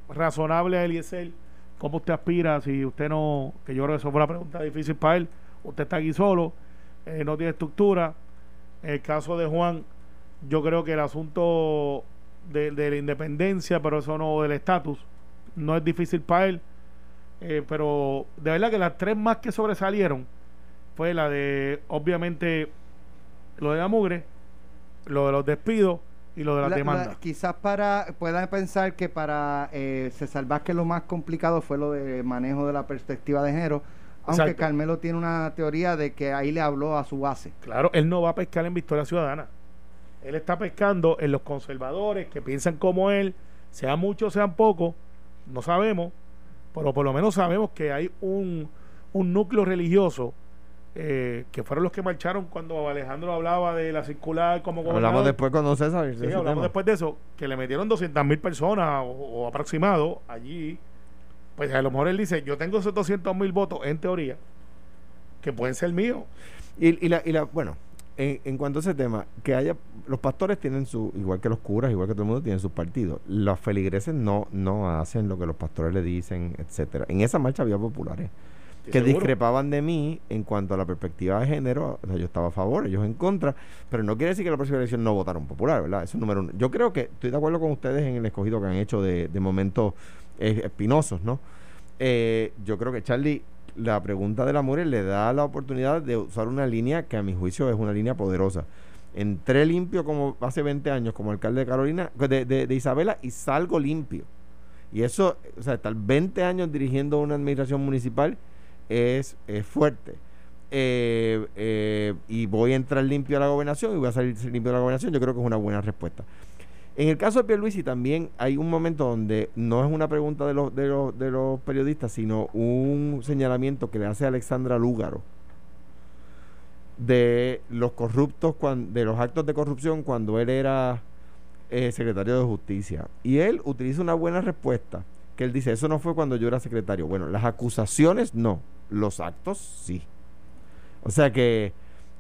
[SPEAKER 3] razonable a Eliezer. ¿Cómo usted aspira si usted no, que yo creo que eso fue una pregunta difícil para él, usted está aquí solo, eh, no tiene estructura. En el caso de Juan, yo creo que el asunto de, de la independencia, pero eso no del estatus, no es difícil para él. Eh, pero de verdad que las tres más que sobresalieron fue la de, obviamente, lo de la mugre, lo de los despidos y lo de las
[SPEAKER 5] La- la-
[SPEAKER 3] demandas.
[SPEAKER 5] quizás para puedan pensar que para eh, César Vázquez lo más complicado fue lo de manejo de la perspectiva de género, aunque
[SPEAKER 3] Exacto.
[SPEAKER 5] Carmelo tiene una teoría de que ahí le habló a su base.
[SPEAKER 3] Claro, él no va a pescar en Victoria Ciudadana. Él está pescando en los conservadores que piensan como él, sean muchos, sean pocos, no sabemos, pero por lo menos sabemos que hay un, un núcleo religioso eh, que fueron los que marcharon cuando Alejandro hablaba de la circular como
[SPEAKER 4] Hablamos
[SPEAKER 3] gobernador.
[SPEAKER 4] después con César.
[SPEAKER 3] Sí, hablamos
[SPEAKER 4] tema.
[SPEAKER 3] después de eso, que le metieron 200 mil personas o, o aproximado allí. Pues a lo mejor él dice, yo tengo esos 200 mil votos, en teoría, que pueden ser míos.
[SPEAKER 4] Y, y la, y la, bueno, en, en cuanto a ese tema, que haya, los pastores tienen su, igual que los curas, igual que todo el mundo, tienen sus partidos. Los feligreses no, no hacen lo que los pastores le dicen, etcétera. En esa marcha había populares que
[SPEAKER 3] Seguro.
[SPEAKER 4] discrepaban de mí en cuanto a la perspectiva de género. O sea, yo estaba a favor, ellos en contra, pero no quiere decir que la próxima elección no votaron popular, ¿verdad? Eso es número uno. Yo creo que estoy de acuerdo con ustedes en el escogido que han hecho de, de momentos eh, espinosos, ¿no? Eh, yo creo que Charlie, la pregunta de la Mure le da la oportunidad de usar una línea que a mi juicio es una línea poderosa. Entré limpio como hace 20 años como alcalde de Carolina, de, de- Isabela, y salgo limpio. Y eso, o sea, estar 20 años dirigiendo una administración municipal es, es fuerte. Eh, eh, y voy a entrar limpio a la gobernación y voy a salir limpio de la gobernación, yo creo que es una buena respuesta. En el caso de Pierluisi también hay un momento donde no es una pregunta de los, periodistas, sino un señalamiento que le hace Alexandra Lúgaro de los corruptos, cuan- de los actos de corrupción cuando él era eh, secretario de Justicia. Y él utiliza una buena respuesta, que él dice, eso no fue cuando yo era secretario. Bueno, las acusaciones no, los actos sí. O sea que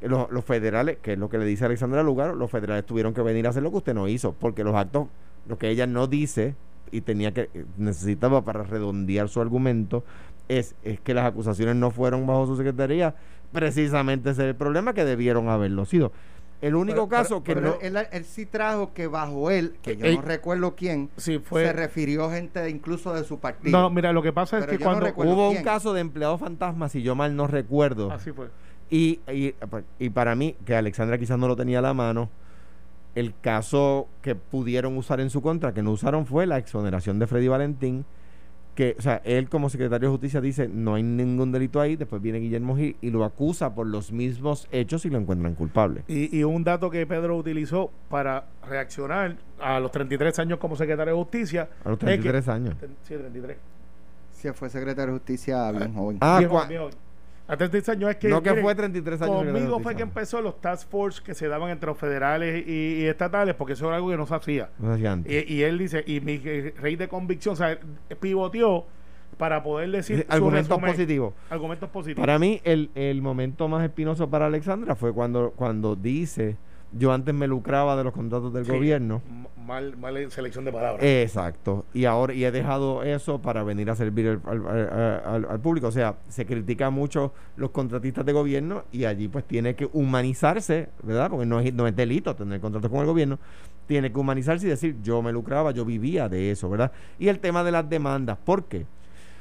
[SPEAKER 4] los, los federales, que es lo que le dice Alexandra Lugaro, los federales tuvieron que venir a hacer lo que usted no hizo, porque los actos, lo que ella no dice y tenía que, necesitaba para redondear su argumento, es, es que las acusaciones no fueron bajo su secretaría, precisamente ese es el problema que debieron haberlo sido. El único
[SPEAKER 3] Pero-
[SPEAKER 4] caso que
[SPEAKER 5] Pero
[SPEAKER 4] no...
[SPEAKER 5] él, él sí trajo que bajo él, que yo
[SPEAKER 3] Ey.
[SPEAKER 5] no recuerdo quién,
[SPEAKER 3] Sí, fue.
[SPEAKER 5] se refirió gente de- incluso de su partido.
[SPEAKER 3] No, mira, lo que pasa es que
[SPEAKER 5] yo no
[SPEAKER 3] cuando.
[SPEAKER 4] Hubo un caso de empleado fantasma, si yo mal no recuerdo.
[SPEAKER 3] Así fue.
[SPEAKER 4] Y, y, y para mí, que Alexandra quizás no lo tenía a la mano, el caso que pudieron usar en su contra, que no usaron, fue la exoneración de Freddy Valentín, que, o sea, él como secretario de justicia dice, no hay ningún delito ahí, después viene Guillermo Gil y lo acusa por los mismos hechos y lo encuentran culpable.
[SPEAKER 3] Y, y un dato que Pedro utilizó para reaccionar a los 33 años como secretario de justicia.
[SPEAKER 4] A los
[SPEAKER 3] es que-
[SPEAKER 4] 33 años.
[SPEAKER 3] Sí, 33.
[SPEAKER 5] Sí, fue secretario de justicia bien joven.
[SPEAKER 4] Ah,
[SPEAKER 3] Viejo,
[SPEAKER 4] cua-
[SPEAKER 3] viejo. A 33 años es que.
[SPEAKER 4] no que fue 33 años.
[SPEAKER 3] Conmigo fue que empezó los task force que se daban entre los federales y, y estatales, porque eso era algo que no se hacía.
[SPEAKER 4] No si antes.
[SPEAKER 3] Y, y él dice, y mi rey de convicción, o sea, pivoteó para poder decir
[SPEAKER 4] Argumentos positivos.
[SPEAKER 3] Argumentos positivos.
[SPEAKER 4] Para mí, el, el momento más espinoso para Alexandra fue cuando, cuando dice, yo antes me lucraba de los contratos del
[SPEAKER 3] Sí.
[SPEAKER 4] gobierno.
[SPEAKER 3] Mal, mal selección de palabras.
[SPEAKER 4] Exacto. Y ahora y he dejado eso para venir a servir al, al- al- al- al público. O sea, se critica mucho los contratistas de gobierno y allí pues tiene que humanizarse, ¿verdad? Porque no es, no es delito tener contratos con el gobierno. Tiene que humanizarse y decir, yo me lucraba, yo vivía de eso, ¿verdad? Y el tema de las demandas, ¿por qué?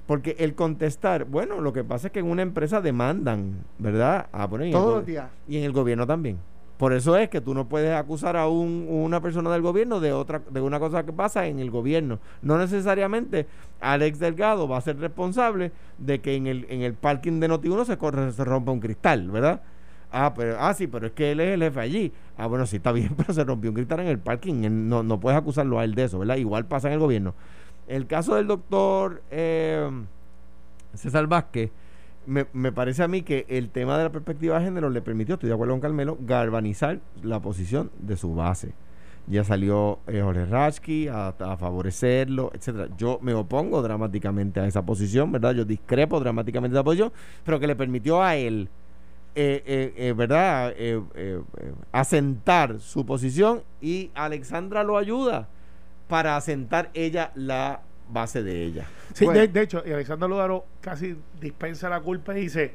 [SPEAKER 4] Porque el contestar, bueno, lo que pasa es que en una empresa demandan, ¿verdad? Ah, bueno,
[SPEAKER 5] Todos los días.
[SPEAKER 4] y en el gobierno también. Por eso es que tú no puedes acusar a un- una persona del gobierno de otra de una cosa que pasa en el gobierno. No necesariamente Alex Delgado va a ser responsable de que en el, en el parking de Noti1 se, se rompa un cristal, ¿verdad? Ah, pero, ah, sí, pero es que él es el jefe allí. Ah, bueno, sí, está bien, pero se rompió un cristal en el parking. No, no puedes acusarlo a él de eso, ¿verdad? Igual pasa en el gobierno. El caso del doctor eh, César Vázquez, me, me parece a mí que el tema de la perspectiva de género le permitió, estoy de acuerdo con Carmelo, galvanizar la posición de su base. Ya salió eh, Jorge Rashki a, favorecerlo, etcétera. Yo me opongo dramáticamente a esa posición, ¿verdad? Yo discrepo dramáticamente de esa posición, pero que le permitió a él, eh, eh, eh, ¿verdad? Asentar su posición y Alexandra lo ayuda para asentar ella la base de ella.
[SPEAKER 3] Sí,
[SPEAKER 5] Bueno.
[SPEAKER 3] de, de hecho, y Alexander Lugaro casi dispensa la culpa y dice,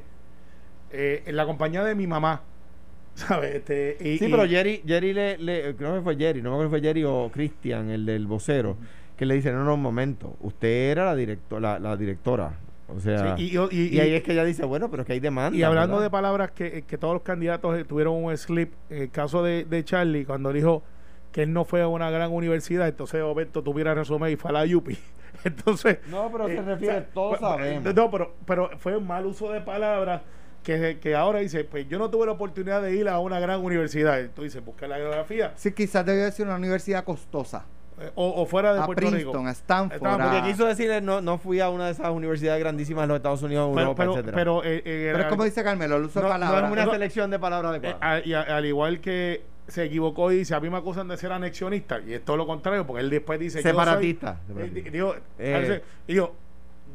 [SPEAKER 3] eh, en la compañía de mi mamá, ¿sabes? Este, y-
[SPEAKER 4] Sí,
[SPEAKER 3] y-
[SPEAKER 4] pero Jerry, Jerry le, le- creo que fue Jerry, no me acuerdo si fue Jerry o Cristian, el del vocero, que le dice, no, no, un momento, usted era la, directo, la, la directora. O sea,
[SPEAKER 3] sí,
[SPEAKER 4] y,
[SPEAKER 3] y, y- y-
[SPEAKER 4] ahí es que ella dice, bueno, pero es que hay demanda.
[SPEAKER 3] y hablando de palabras que, que todos los candidatos eh, tuvieron un slip, en el caso de, de Charlie, cuando dijo que él no fue a una gran universidad, entonces Roberto tuviera resumen y fue a la UPI. Entonces,
[SPEAKER 4] No, pero se
[SPEAKER 3] eh,
[SPEAKER 4] refiere,
[SPEAKER 3] o sea,
[SPEAKER 4] todos
[SPEAKER 3] pues,
[SPEAKER 4] sabemos.
[SPEAKER 3] No, pero, pero fue un mal uso de palabras que, que ahora dice, pues yo no tuve la oportunidad de ir a una gran universidad. Entonces dice, busca la geografía
[SPEAKER 5] Sí, quizás debió ser una universidad costosa.
[SPEAKER 3] eh, o, o fuera de
[SPEAKER 5] A
[SPEAKER 3] Puerto
[SPEAKER 5] Princeton,
[SPEAKER 3] Rico.
[SPEAKER 5] a Stanford. A-
[SPEAKER 4] Porque quiso decirle, no, no fui a una de esas universidades grandísimas de los Estados Unidos,
[SPEAKER 3] Pero,
[SPEAKER 4] Europa,
[SPEAKER 3] pero,
[SPEAKER 4] etcétera.
[SPEAKER 3] pero, eh, eh,
[SPEAKER 5] Pero es como dice Carmelo, el uso
[SPEAKER 4] no,
[SPEAKER 5] de
[SPEAKER 4] no
[SPEAKER 5] palabras.
[SPEAKER 4] es una
[SPEAKER 3] No,
[SPEAKER 4] selección de palabras
[SPEAKER 3] Eh,
[SPEAKER 4] adecuadas.
[SPEAKER 3] a- y a- al igual que se equivocó y dice, a mí me acusan de ser anexionista, y es todo lo contrario, porque él después dice,
[SPEAKER 4] Separatista.
[SPEAKER 3] yo soy, digo,
[SPEAKER 4] Eh.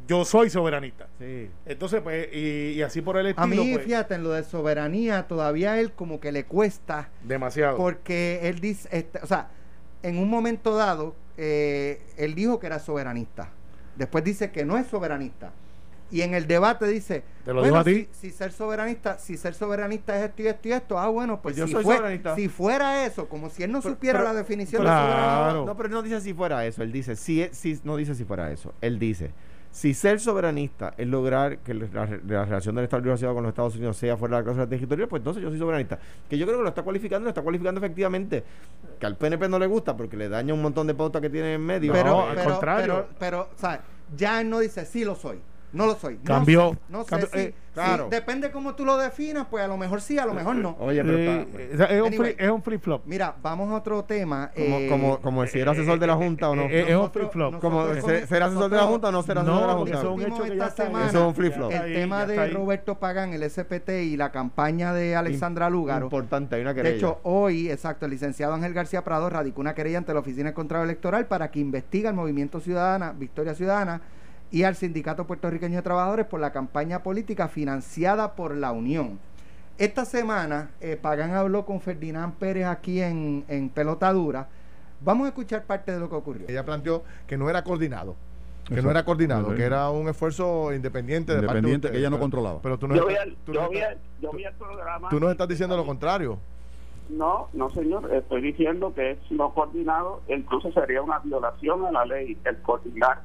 [SPEAKER 3] yo soy soberanista.
[SPEAKER 4] sí.
[SPEAKER 3] Entonces, pues, y, y así por el estilo,
[SPEAKER 5] A mí,
[SPEAKER 3] pues,
[SPEAKER 5] fíjate, en lo de soberanía, todavía él como que le cuesta,
[SPEAKER 3] demasiado.
[SPEAKER 5] porque él dice, este, o sea, en un momento dado, eh, él dijo que era soberanista. Después dice que no es soberanista. Y en el debate dice,
[SPEAKER 3] Te lo
[SPEAKER 5] bueno,
[SPEAKER 3] digo a ti.
[SPEAKER 5] Si, si ser soberanista, si ser soberanista es esto y esto y esto, ah, bueno, pues,
[SPEAKER 4] Pues yo
[SPEAKER 5] si,
[SPEAKER 4] soy
[SPEAKER 5] fue-
[SPEAKER 4] soberanista.
[SPEAKER 5] si fuera eso, como si él no
[SPEAKER 4] Pero-
[SPEAKER 5] supiera
[SPEAKER 4] pero-
[SPEAKER 5] la definición de soberanía.
[SPEAKER 3] Claro.
[SPEAKER 4] No, pero él no dice si fuera eso. Él dice, si, es- si no dice si fuera eso. Él dice, si ser soberanista es lograr que la, la relación del Estado Libre Asociado con los Estados Unidos sea fuera de la cláusula territorial, pues entonces yo soy soberanista. Que yo creo que lo está cualificando, lo está cualificando efectivamente. Que al PNP no le gusta porque le daña un montón de pautas que tiene en medio.
[SPEAKER 3] No,
[SPEAKER 5] pero,
[SPEAKER 3] al
[SPEAKER 5] pero,
[SPEAKER 3] contrario.
[SPEAKER 5] pero, pero, ¿sabes? Ya él no dice, sí lo soy. No lo soy. No
[SPEAKER 3] Cambió.
[SPEAKER 5] sé, No sé,
[SPEAKER 3] Cambió,
[SPEAKER 5] si-
[SPEAKER 3] eh,
[SPEAKER 5] si-
[SPEAKER 4] claro.
[SPEAKER 5] depende cómo tú lo definas, pues a lo mejor sí, a lo mejor no.
[SPEAKER 4] Oye, pero
[SPEAKER 3] Eh,
[SPEAKER 4] está-
[SPEAKER 3] o sea, es, un
[SPEAKER 5] Anyway.
[SPEAKER 3] free, es un free flop.
[SPEAKER 5] Mira, vamos a otro tema.
[SPEAKER 4] como,
[SPEAKER 5] eh,
[SPEAKER 4] como, como si era asesor de la Junta o no.
[SPEAKER 3] eh, eh, es un free flop.
[SPEAKER 4] como ser, ser asesor de la Junta o no ser asesor de la
[SPEAKER 3] No,
[SPEAKER 4] Junta.
[SPEAKER 3] eso es un
[SPEAKER 5] Vimos
[SPEAKER 3] hecho que ya
[SPEAKER 5] semana
[SPEAKER 4] Eso es un free flop.
[SPEAKER 5] El
[SPEAKER 3] ahí,
[SPEAKER 5] tema de. Roberto Pagán, el SPT y la campaña de Alexandra Lúgaro.
[SPEAKER 4] Importante, hay una querella.
[SPEAKER 5] De hecho, hoy, exacto, el licenciado Ángel García Prado radicó una querella ante la Oficina de Control Electoral para que investigue al Movimiento Ciudadana, Victoria Ciudadana y al Sindicato Puertorriqueño de Trabajadores por la campaña política financiada por la Unión. Esta semana, eh, Pagán habló con Ferdinand Pérez aquí en, en Pelotadura. Vamos a escuchar parte de lo que ocurrió.
[SPEAKER 6] Ella planteó que no era coordinado. Que
[SPEAKER 7] Exacto.
[SPEAKER 6] no era coordinado, que era un esfuerzo independiente, de parte de
[SPEAKER 7] Independiente que ella no controlaba.
[SPEAKER 6] Pero tú no,
[SPEAKER 8] Yo vi,
[SPEAKER 6] estás-
[SPEAKER 8] el,
[SPEAKER 6] tú
[SPEAKER 8] yo,
[SPEAKER 6] no
[SPEAKER 8] vi
[SPEAKER 6] estás-
[SPEAKER 8] el, yo vi el programa.
[SPEAKER 6] tú nos estás diciendo lo contrario.
[SPEAKER 8] No, no, señor. Estoy diciendo que es no coordinado. Incluso sería una violación a la ley el coordinar,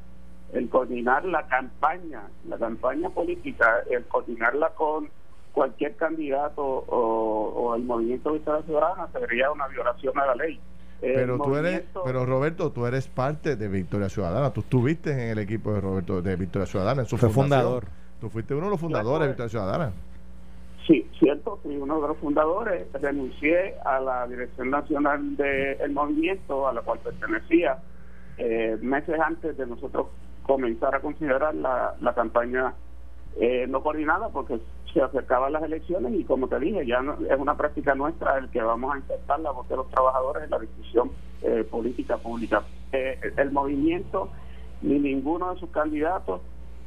[SPEAKER 8] el coordinar la campaña, la campaña política, el coordinarla con cualquier candidato o, o el movimiento Victoria Ciudadana sería una violación a la ley. El
[SPEAKER 6] Pero tú eres, pero Roberto, tú eres parte de Victoria Ciudadana. Tú estuviste en el equipo de Roberto de Victoria Ciudadana, en su
[SPEAKER 9] Fue fundador.
[SPEAKER 6] Tú fuiste uno de los fundadores de Victoria Ciudadana.
[SPEAKER 8] Sí, cierto, fui uno de los fundadores, renuncié a la dirección nacional del movimiento a la cual pertenecía eh, meses antes de nosotros comenzar a considerar la, la campaña eh, no coordinada porque se acercaban las elecciones y como te dije, ya no- es una práctica nuestra el que vamos a intentar la voz de los trabajadores en la discusión eh, política pública. Eh, el movimiento ni ninguno de sus candidatos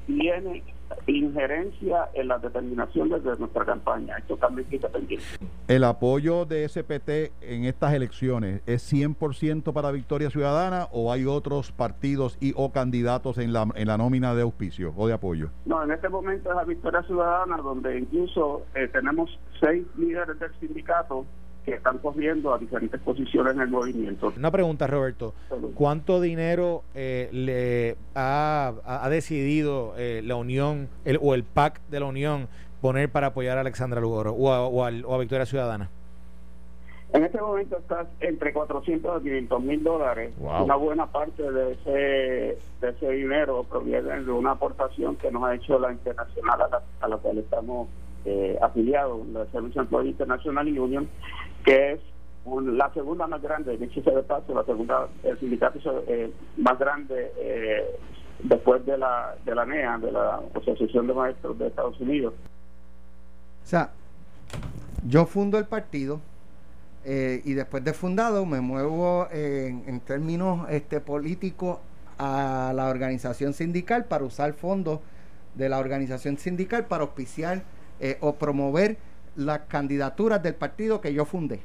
[SPEAKER 8] tiene injerencia en las determinaciones de nuestra campaña. Esto también es independiente.
[SPEAKER 7] ¿El apoyo de SPT en estas elecciones es 100% para Victoria Ciudadana o hay otros partidos y o candidatos en la, en la nómina de auspicio o de apoyo?
[SPEAKER 8] No, en este momento es la Victoria Ciudadana, donde incluso eh, tenemos seis líderes del sindicato que están cogiendo a diferentes posiciones en el movimiento.
[SPEAKER 9] Una pregunta, Roberto. ¿Cuánto dinero eh, le ha, ha- decidido eh, la Unión el, o el PAC de la Unión poner para apoyar a Alexandra Lugaro o a, o al- o a Victoria Ciudadana?
[SPEAKER 8] En este momento está entre 400 y 500 mil dólares.
[SPEAKER 6] Wow.
[SPEAKER 8] Una buena parte de ese, de ese dinero proviene de una aportación que nos ha hecho la internacional a la, a la cual estamos eh, afiliados, la Servicio Employee International Union, que es un- la segunda más grande, dicho sea de paso, la segunda, el sindicato eh, más grande eh, después de la, de la NEA, de la Asociación de Maestros de Estados Unidos.
[SPEAKER 5] O sea, yo fundo el partido eh, y después de fundado me muevo en, en términos este, políticos a la organización sindical para usar fondos de la organización sindical para auspiciar eh, o promover las candidaturas del partido que yo fundé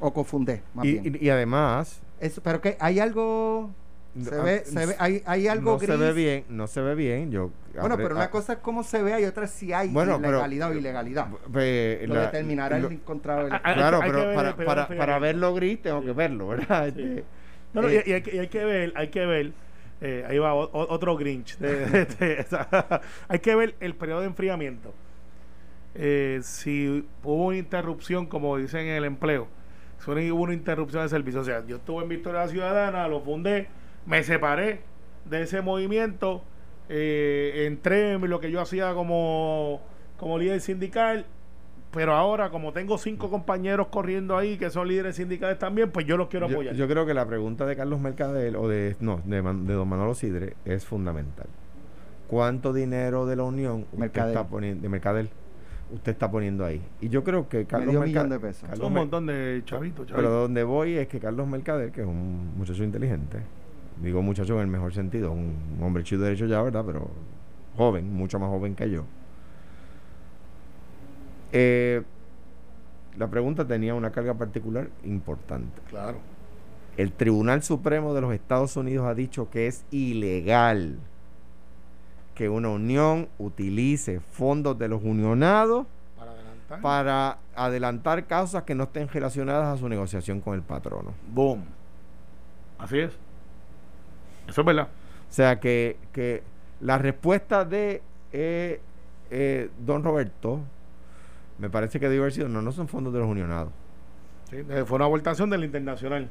[SPEAKER 5] o cofundé, más
[SPEAKER 4] Y,
[SPEAKER 5] bien.
[SPEAKER 4] y- y además,
[SPEAKER 5] Eso, pero que hay algo se
[SPEAKER 4] No,
[SPEAKER 5] ve,
[SPEAKER 4] ah,
[SPEAKER 5] se ve, hay, hay algo
[SPEAKER 4] no
[SPEAKER 5] gris.
[SPEAKER 4] se ve bien, no se ve bien. Yo
[SPEAKER 5] Bueno, pero una
[SPEAKER 4] ah,
[SPEAKER 5] cosa es cómo se ve y otra es si hay
[SPEAKER 4] Bueno, pero-
[SPEAKER 5] ilegalidad o ilegalidad. Lo
[SPEAKER 4] la-
[SPEAKER 5] determinará
[SPEAKER 4] lo-
[SPEAKER 5] el encontrado.
[SPEAKER 3] Ah, ah,
[SPEAKER 4] Claro,
[SPEAKER 3] hay
[SPEAKER 4] pero
[SPEAKER 3] ver,
[SPEAKER 4] para, para, para verlo gris tengo que verlo, ¿verdad? Este,
[SPEAKER 3] No, no,
[SPEAKER 4] eh,
[SPEAKER 3] y, y hay, que, y hay que ver, hay que ver, eh, ahí va o- otro Grinch. de- de- de- esa- hay que ver el periodo de enfriamiento. Eh, si hubo una interrupción, como dicen en el empleo, si hubo una interrupción de servicio. O sea, yo estuve en Victoria Ciudadana, lo fundé, me separé de ese movimiento, eh, entré en lo que yo hacía como, como líder sindical. Pero ahora, como tengo cinco compañeros corriendo ahí que son líderes sindicales también, pues yo los quiero apoyar.
[SPEAKER 4] yo creo que la pregunta de Carlos Mercader o de no de, Man- de don Manolo Sidre es fundamental. ¿Cuánto dinero de la Unión usted está poniendo de Mercader usted está poniendo ahí? Y yo creo que Carlos
[SPEAKER 5] Medio
[SPEAKER 4] Merca-
[SPEAKER 5] millón de pesos.
[SPEAKER 4] Carlos
[SPEAKER 3] Son un montón de chavitos,
[SPEAKER 4] Pero
[SPEAKER 3] chavitos.
[SPEAKER 4] donde voy es que Carlos Mercader, que es un muchacho inteligente, digo muchacho en el mejor sentido, un, un hombre chido derecho ya, ¿verdad? Pero joven, mucho más joven que yo. Eh, la pregunta tenía una carga particular importante.
[SPEAKER 3] Claro.
[SPEAKER 4] El Tribunal Supremo de los Estados Unidos ha dicho que es ilegal que una unión utilice fondos de los unionados
[SPEAKER 3] Para adelantar.
[SPEAKER 4] para adelantar causas que no estén relacionadas a su negociación con el patrono.
[SPEAKER 3] Boom. Así es. Eso es verdad.
[SPEAKER 4] O sea que, que la respuesta de eh, eh, don Roberto me parece que debe haber sido, no, no son fondos de los unionados.
[SPEAKER 3] Sí, Fue una aportación del internacional.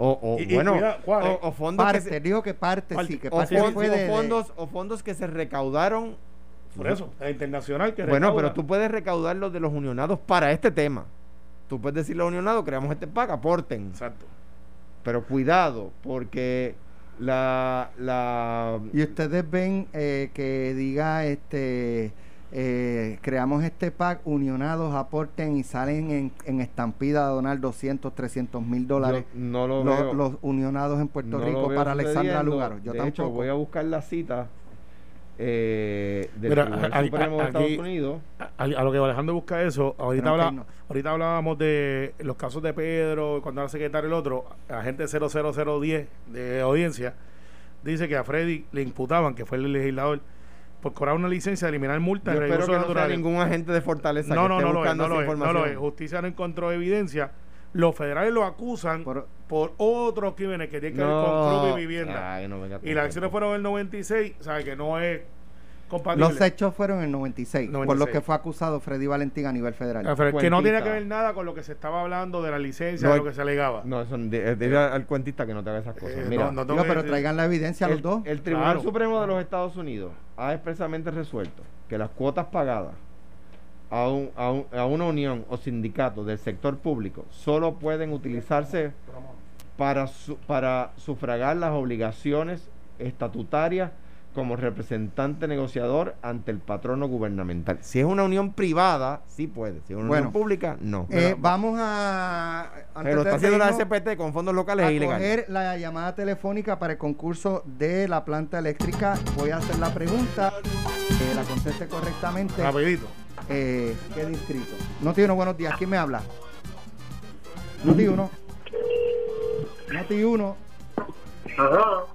[SPEAKER 4] O, o,
[SPEAKER 3] Y- y
[SPEAKER 4] bueno,
[SPEAKER 3] cuidado, ¿cuál es?
[SPEAKER 4] o, o fondos que
[SPEAKER 5] Parte,
[SPEAKER 4] se-
[SPEAKER 5] digo que parte,
[SPEAKER 3] Parte.
[SPEAKER 5] sí, que
[SPEAKER 4] o
[SPEAKER 5] parte
[SPEAKER 4] o
[SPEAKER 5] de, de-
[SPEAKER 4] fondos o fondos que se recaudaron
[SPEAKER 3] Por eso, es internacional que
[SPEAKER 4] Bueno,
[SPEAKER 3] recauda.
[SPEAKER 4] pero tú puedes recaudar los de los unionados para este tema. Tú puedes decirle a los unionados, creamos este PAC, aporten.
[SPEAKER 3] Exacto.
[SPEAKER 4] Pero cuidado, porque la... la
[SPEAKER 5] Y ustedes ven eh, que diga este eh, creamos este pack, unionados aporten y salen en, en estampida a donar 200, 300 mil dólares
[SPEAKER 4] yo no lo
[SPEAKER 5] los,
[SPEAKER 4] veo.
[SPEAKER 5] los unionados en Puerto
[SPEAKER 4] no
[SPEAKER 5] Rico para Alexandra. Lugaro. Yo
[SPEAKER 4] de
[SPEAKER 5] tampoco.
[SPEAKER 4] hecho, voy a buscar la cita eh, del
[SPEAKER 3] Mira,
[SPEAKER 4] Tribunal
[SPEAKER 3] a- a-
[SPEAKER 4] Supremo de
[SPEAKER 3] aquí-
[SPEAKER 4] Estados Unidos.
[SPEAKER 3] A, a lo que Alejandro busca eso, ahorita, habla- ahorita hablábamos de los casos de Pedro, cuando era secretario el otro, agente 00010 de audiencia, dice que a Freddy le imputaban, que fue el legislador, por cobrar una licencia, eliminar multas
[SPEAKER 4] Yo
[SPEAKER 3] de
[SPEAKER 4] espero que no sea ningún agente de Fortaleza
[SPEAKER 3] No,
[SPEAKER 4] que
[SPEAKER 3] no,
[SPEAKER 4] esté
[SPEAKER 3] no lo es,
[SPEAKER 4] buscando
[SPEAKER 3] no
[SPEAKER 4] esa
[SPEAKER 3] no es. Justicia no encontró evidencia. Los federales lo acusan por,
[SPEAKER 5] Por-
[SPEAKER 3] otros crímenes que tienen que ver
[SPEAKER 4] No.
[SPEAKER 3] con club y vivienda.
[SPEAKER 4] Ay, no con
[SPEAKER 3] y las acciones fueron en el 96, o sea que no es compatible.
[SPEAKER 5] Los hechos fueron en el 96, por
[SPEAKER 3] 96.
[SPEAKER 5] lo que fue acusado Freddy Valentín a nivel federal.
[SPEAKER 3] Ah, que no tiene que ver nada con lo que se estaba hablando de la licencia,
[SPEAKER 4] No
[SPEAKER 3] de lo que se alegaba.
[SPEAKER 4] No, eso, de- dile al cuentista que no te haga esas cosas.
[SPEAKER 3] Eh,
[SPEAKER 4] Mira,
[SPEAKER 3] no, no
[SPEAKER 5] Digo, pero
[SPEAKER 3] decir-
[SPEAKER 5] traigan la evidencia a
[SPEAKER 4] el,
[SPEAKER 5] los dos.
[SPEAKER 4] el Tribunal
[SPEAKER 3] Claro.
[SPEAKER 4] Supremo de los Estados Unidos ha expresamente resuelto que las cuotas pagadas a, un- a un- a una unión o sindicato del sector público solo pueden utilizarse para, su- para sufragar las obligaciones estatutarias como representante negociador ante el patrono gubernamental. Si es una unión privada, sí puede. Si es una
[SPEAKER 5] Bueno,
[SPEAKER 4] unión pública, no.
[SPEAKER 5] Eh, vamos a. antes
[SPEAKER 4] Pero está haciendo la SPT con fondos locales
[SPEAKER 5] a
[SPEAKER 4] es ilegal.
[SPEAKER 5] coger la llamada telefónica para el concurso de la planta eléctrica. Voy a hacer la pregunta, que la conteste correctamente.
[SPEAKER 3] Rapidito.
[SPEAKER 5] Eh, ¿Qué distrito? Noti uno, buenos días. ¿Quién me habla? Noti uno. Noti uno.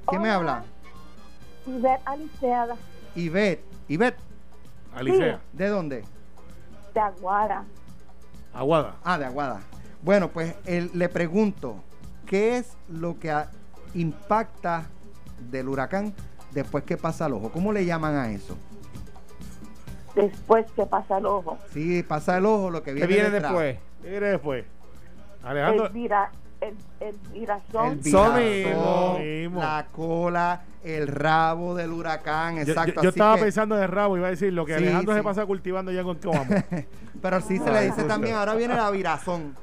[SPEAKER 5] ¿Quién me habla?
[SPEAKER 10] Ivette Aliceada,
[SPEAKER 5] Ivette. Ivette,
[SPEAKER 3] Alicea.
[SPEAKER 5] ¿de dónde?
[SPEAKER 10] de Aguara.
[SPEAKER 3] Aguada.
[SPEAKER 5] Ah, de Aguada. Bueno, pues el- le pregunto, ¿qué es lo que a- impacta del huracán después que pasa el ojo? ¿Cómo le llaman a eso?
[SPEAKER 10] Después que pasa el ojo.
[SPEAKER 5] Sí, pasa el ojo, lo que
[SPEAKER 4] ¿Qué
[SPEAKER 5] viene,
[SPEAKER 4] viene
[SPEAKER 5] detrás.
[SPEAKER 4] después?
[SPEAKER 3] ¿Qué viene después? Alejandro.
[SPEAKER 10] El, vira, el, el virazón.
[SPEAKER 5] El
[SPEAKER 4] Eso
[SPEAKER 5] virazón,
[SPEAKER 3] mismo.
[SPEAKER 5] la cola, el rabo del huracán,
[SPEAKER 3] Yo,
[SPEAKER 5] exacto.
[SPEAKER 3] yo- yo
[SPEAKER 5] así
[SPEAKER 3] estaba
[SPEAKER 5] que-
[SPEAKER 3] pensando en el rabo, iba a decir lo que
[SPEAKER 5] Sí,
[SPEAKER 3] Alejandro
[SPEAKER 5] sí.
[SPEAKER 3] se pasa cultivando ya con Coamo.
[SPEAKER 5] Pero sí se le dice también, ahora viene la virazón,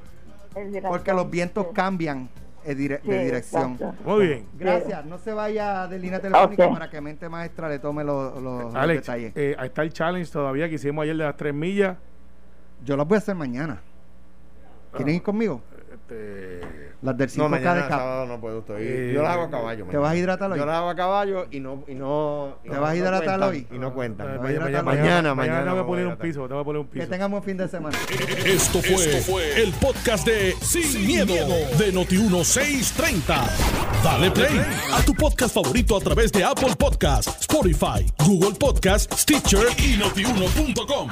[SPEAKER 10] el virazón,
[SPEAKER 5] porque los vientos
[SPEAKER 10] sí.
[SPEAKER 5] cambian de, dire- de dirección.
[SPEAKER 10] exacto.
[SPEAKER 3] Muy bien.
[SPEAKER 5] Gracias, no se vaya de línea telefónica para que mente maestra le tome los, los- los
[SPEAKER 3] Alex,
[SPEAKER 5] detalles.
[SPEAKER 3] eh, ahí está el challenge todavía que hicimos ayer de las tres millas.
[SPEAKER 5] Yo las voy a hacer mañana. ¿Quieren ir conmigo?
[SPEAKER 3] Este,
[SPEAKER 5] Las del 5K
[SPEAKER 4] No, mañana
[SPEAKER 5] de
[SPEAKER 4] sábado no puedo. Estoy,
[SPEAKER 3] Eh,
[SPEAKER 4] yo las hago a caballo.
[SPEAKER 5] ¿Te
[SPEAKER 4] mañana.
[SPEAKER 5] vas a hidratar hoy?
[SPEAKER 4] Yo las hago a caballo y no. Y no y
[SPEAKER 5] ¿Te
[SPEAKER 4] no-
[SPEAKER 5] vas a
[SPEAKER 4] no
[SPEAKER 5] hidratar
[SPEAKER 4] cuentan,
[SPEAKER 5] hoy?
[SPEAKER 4] Y no cuentan.
[SPEAKER 3] eh,
[SPEAKER 5] vas a
[SPEAKER 3] mañana,
[SPEAKER 5] hidratar
[SPEAKER 3] mañana,
[SPEAKER 5] hoy?
[SPEAKER 4] Mañana,
[SPEAKER 3] mañana
[SPEAKER 4] mañana
[SPEAKER 3] tengo que
[SPEAKER 4] me
[SPEAKER 3] poner
[SPEAKER 4] voy a
[SPEAKER 3] un piso, tengo que poner un
[SPEAKER 5] Que
[SPEAKER 3] piso.
[SPEAKER 5] tengan buen fin de semana.
[SPEAKER 1] Esto fue, el podcast de Sin, miedo, de Noti1630. Dale play a tu podcast favorito a través de Apple Podcasts, Spotify, Google Podcasts, Stitcher y notiuno.com.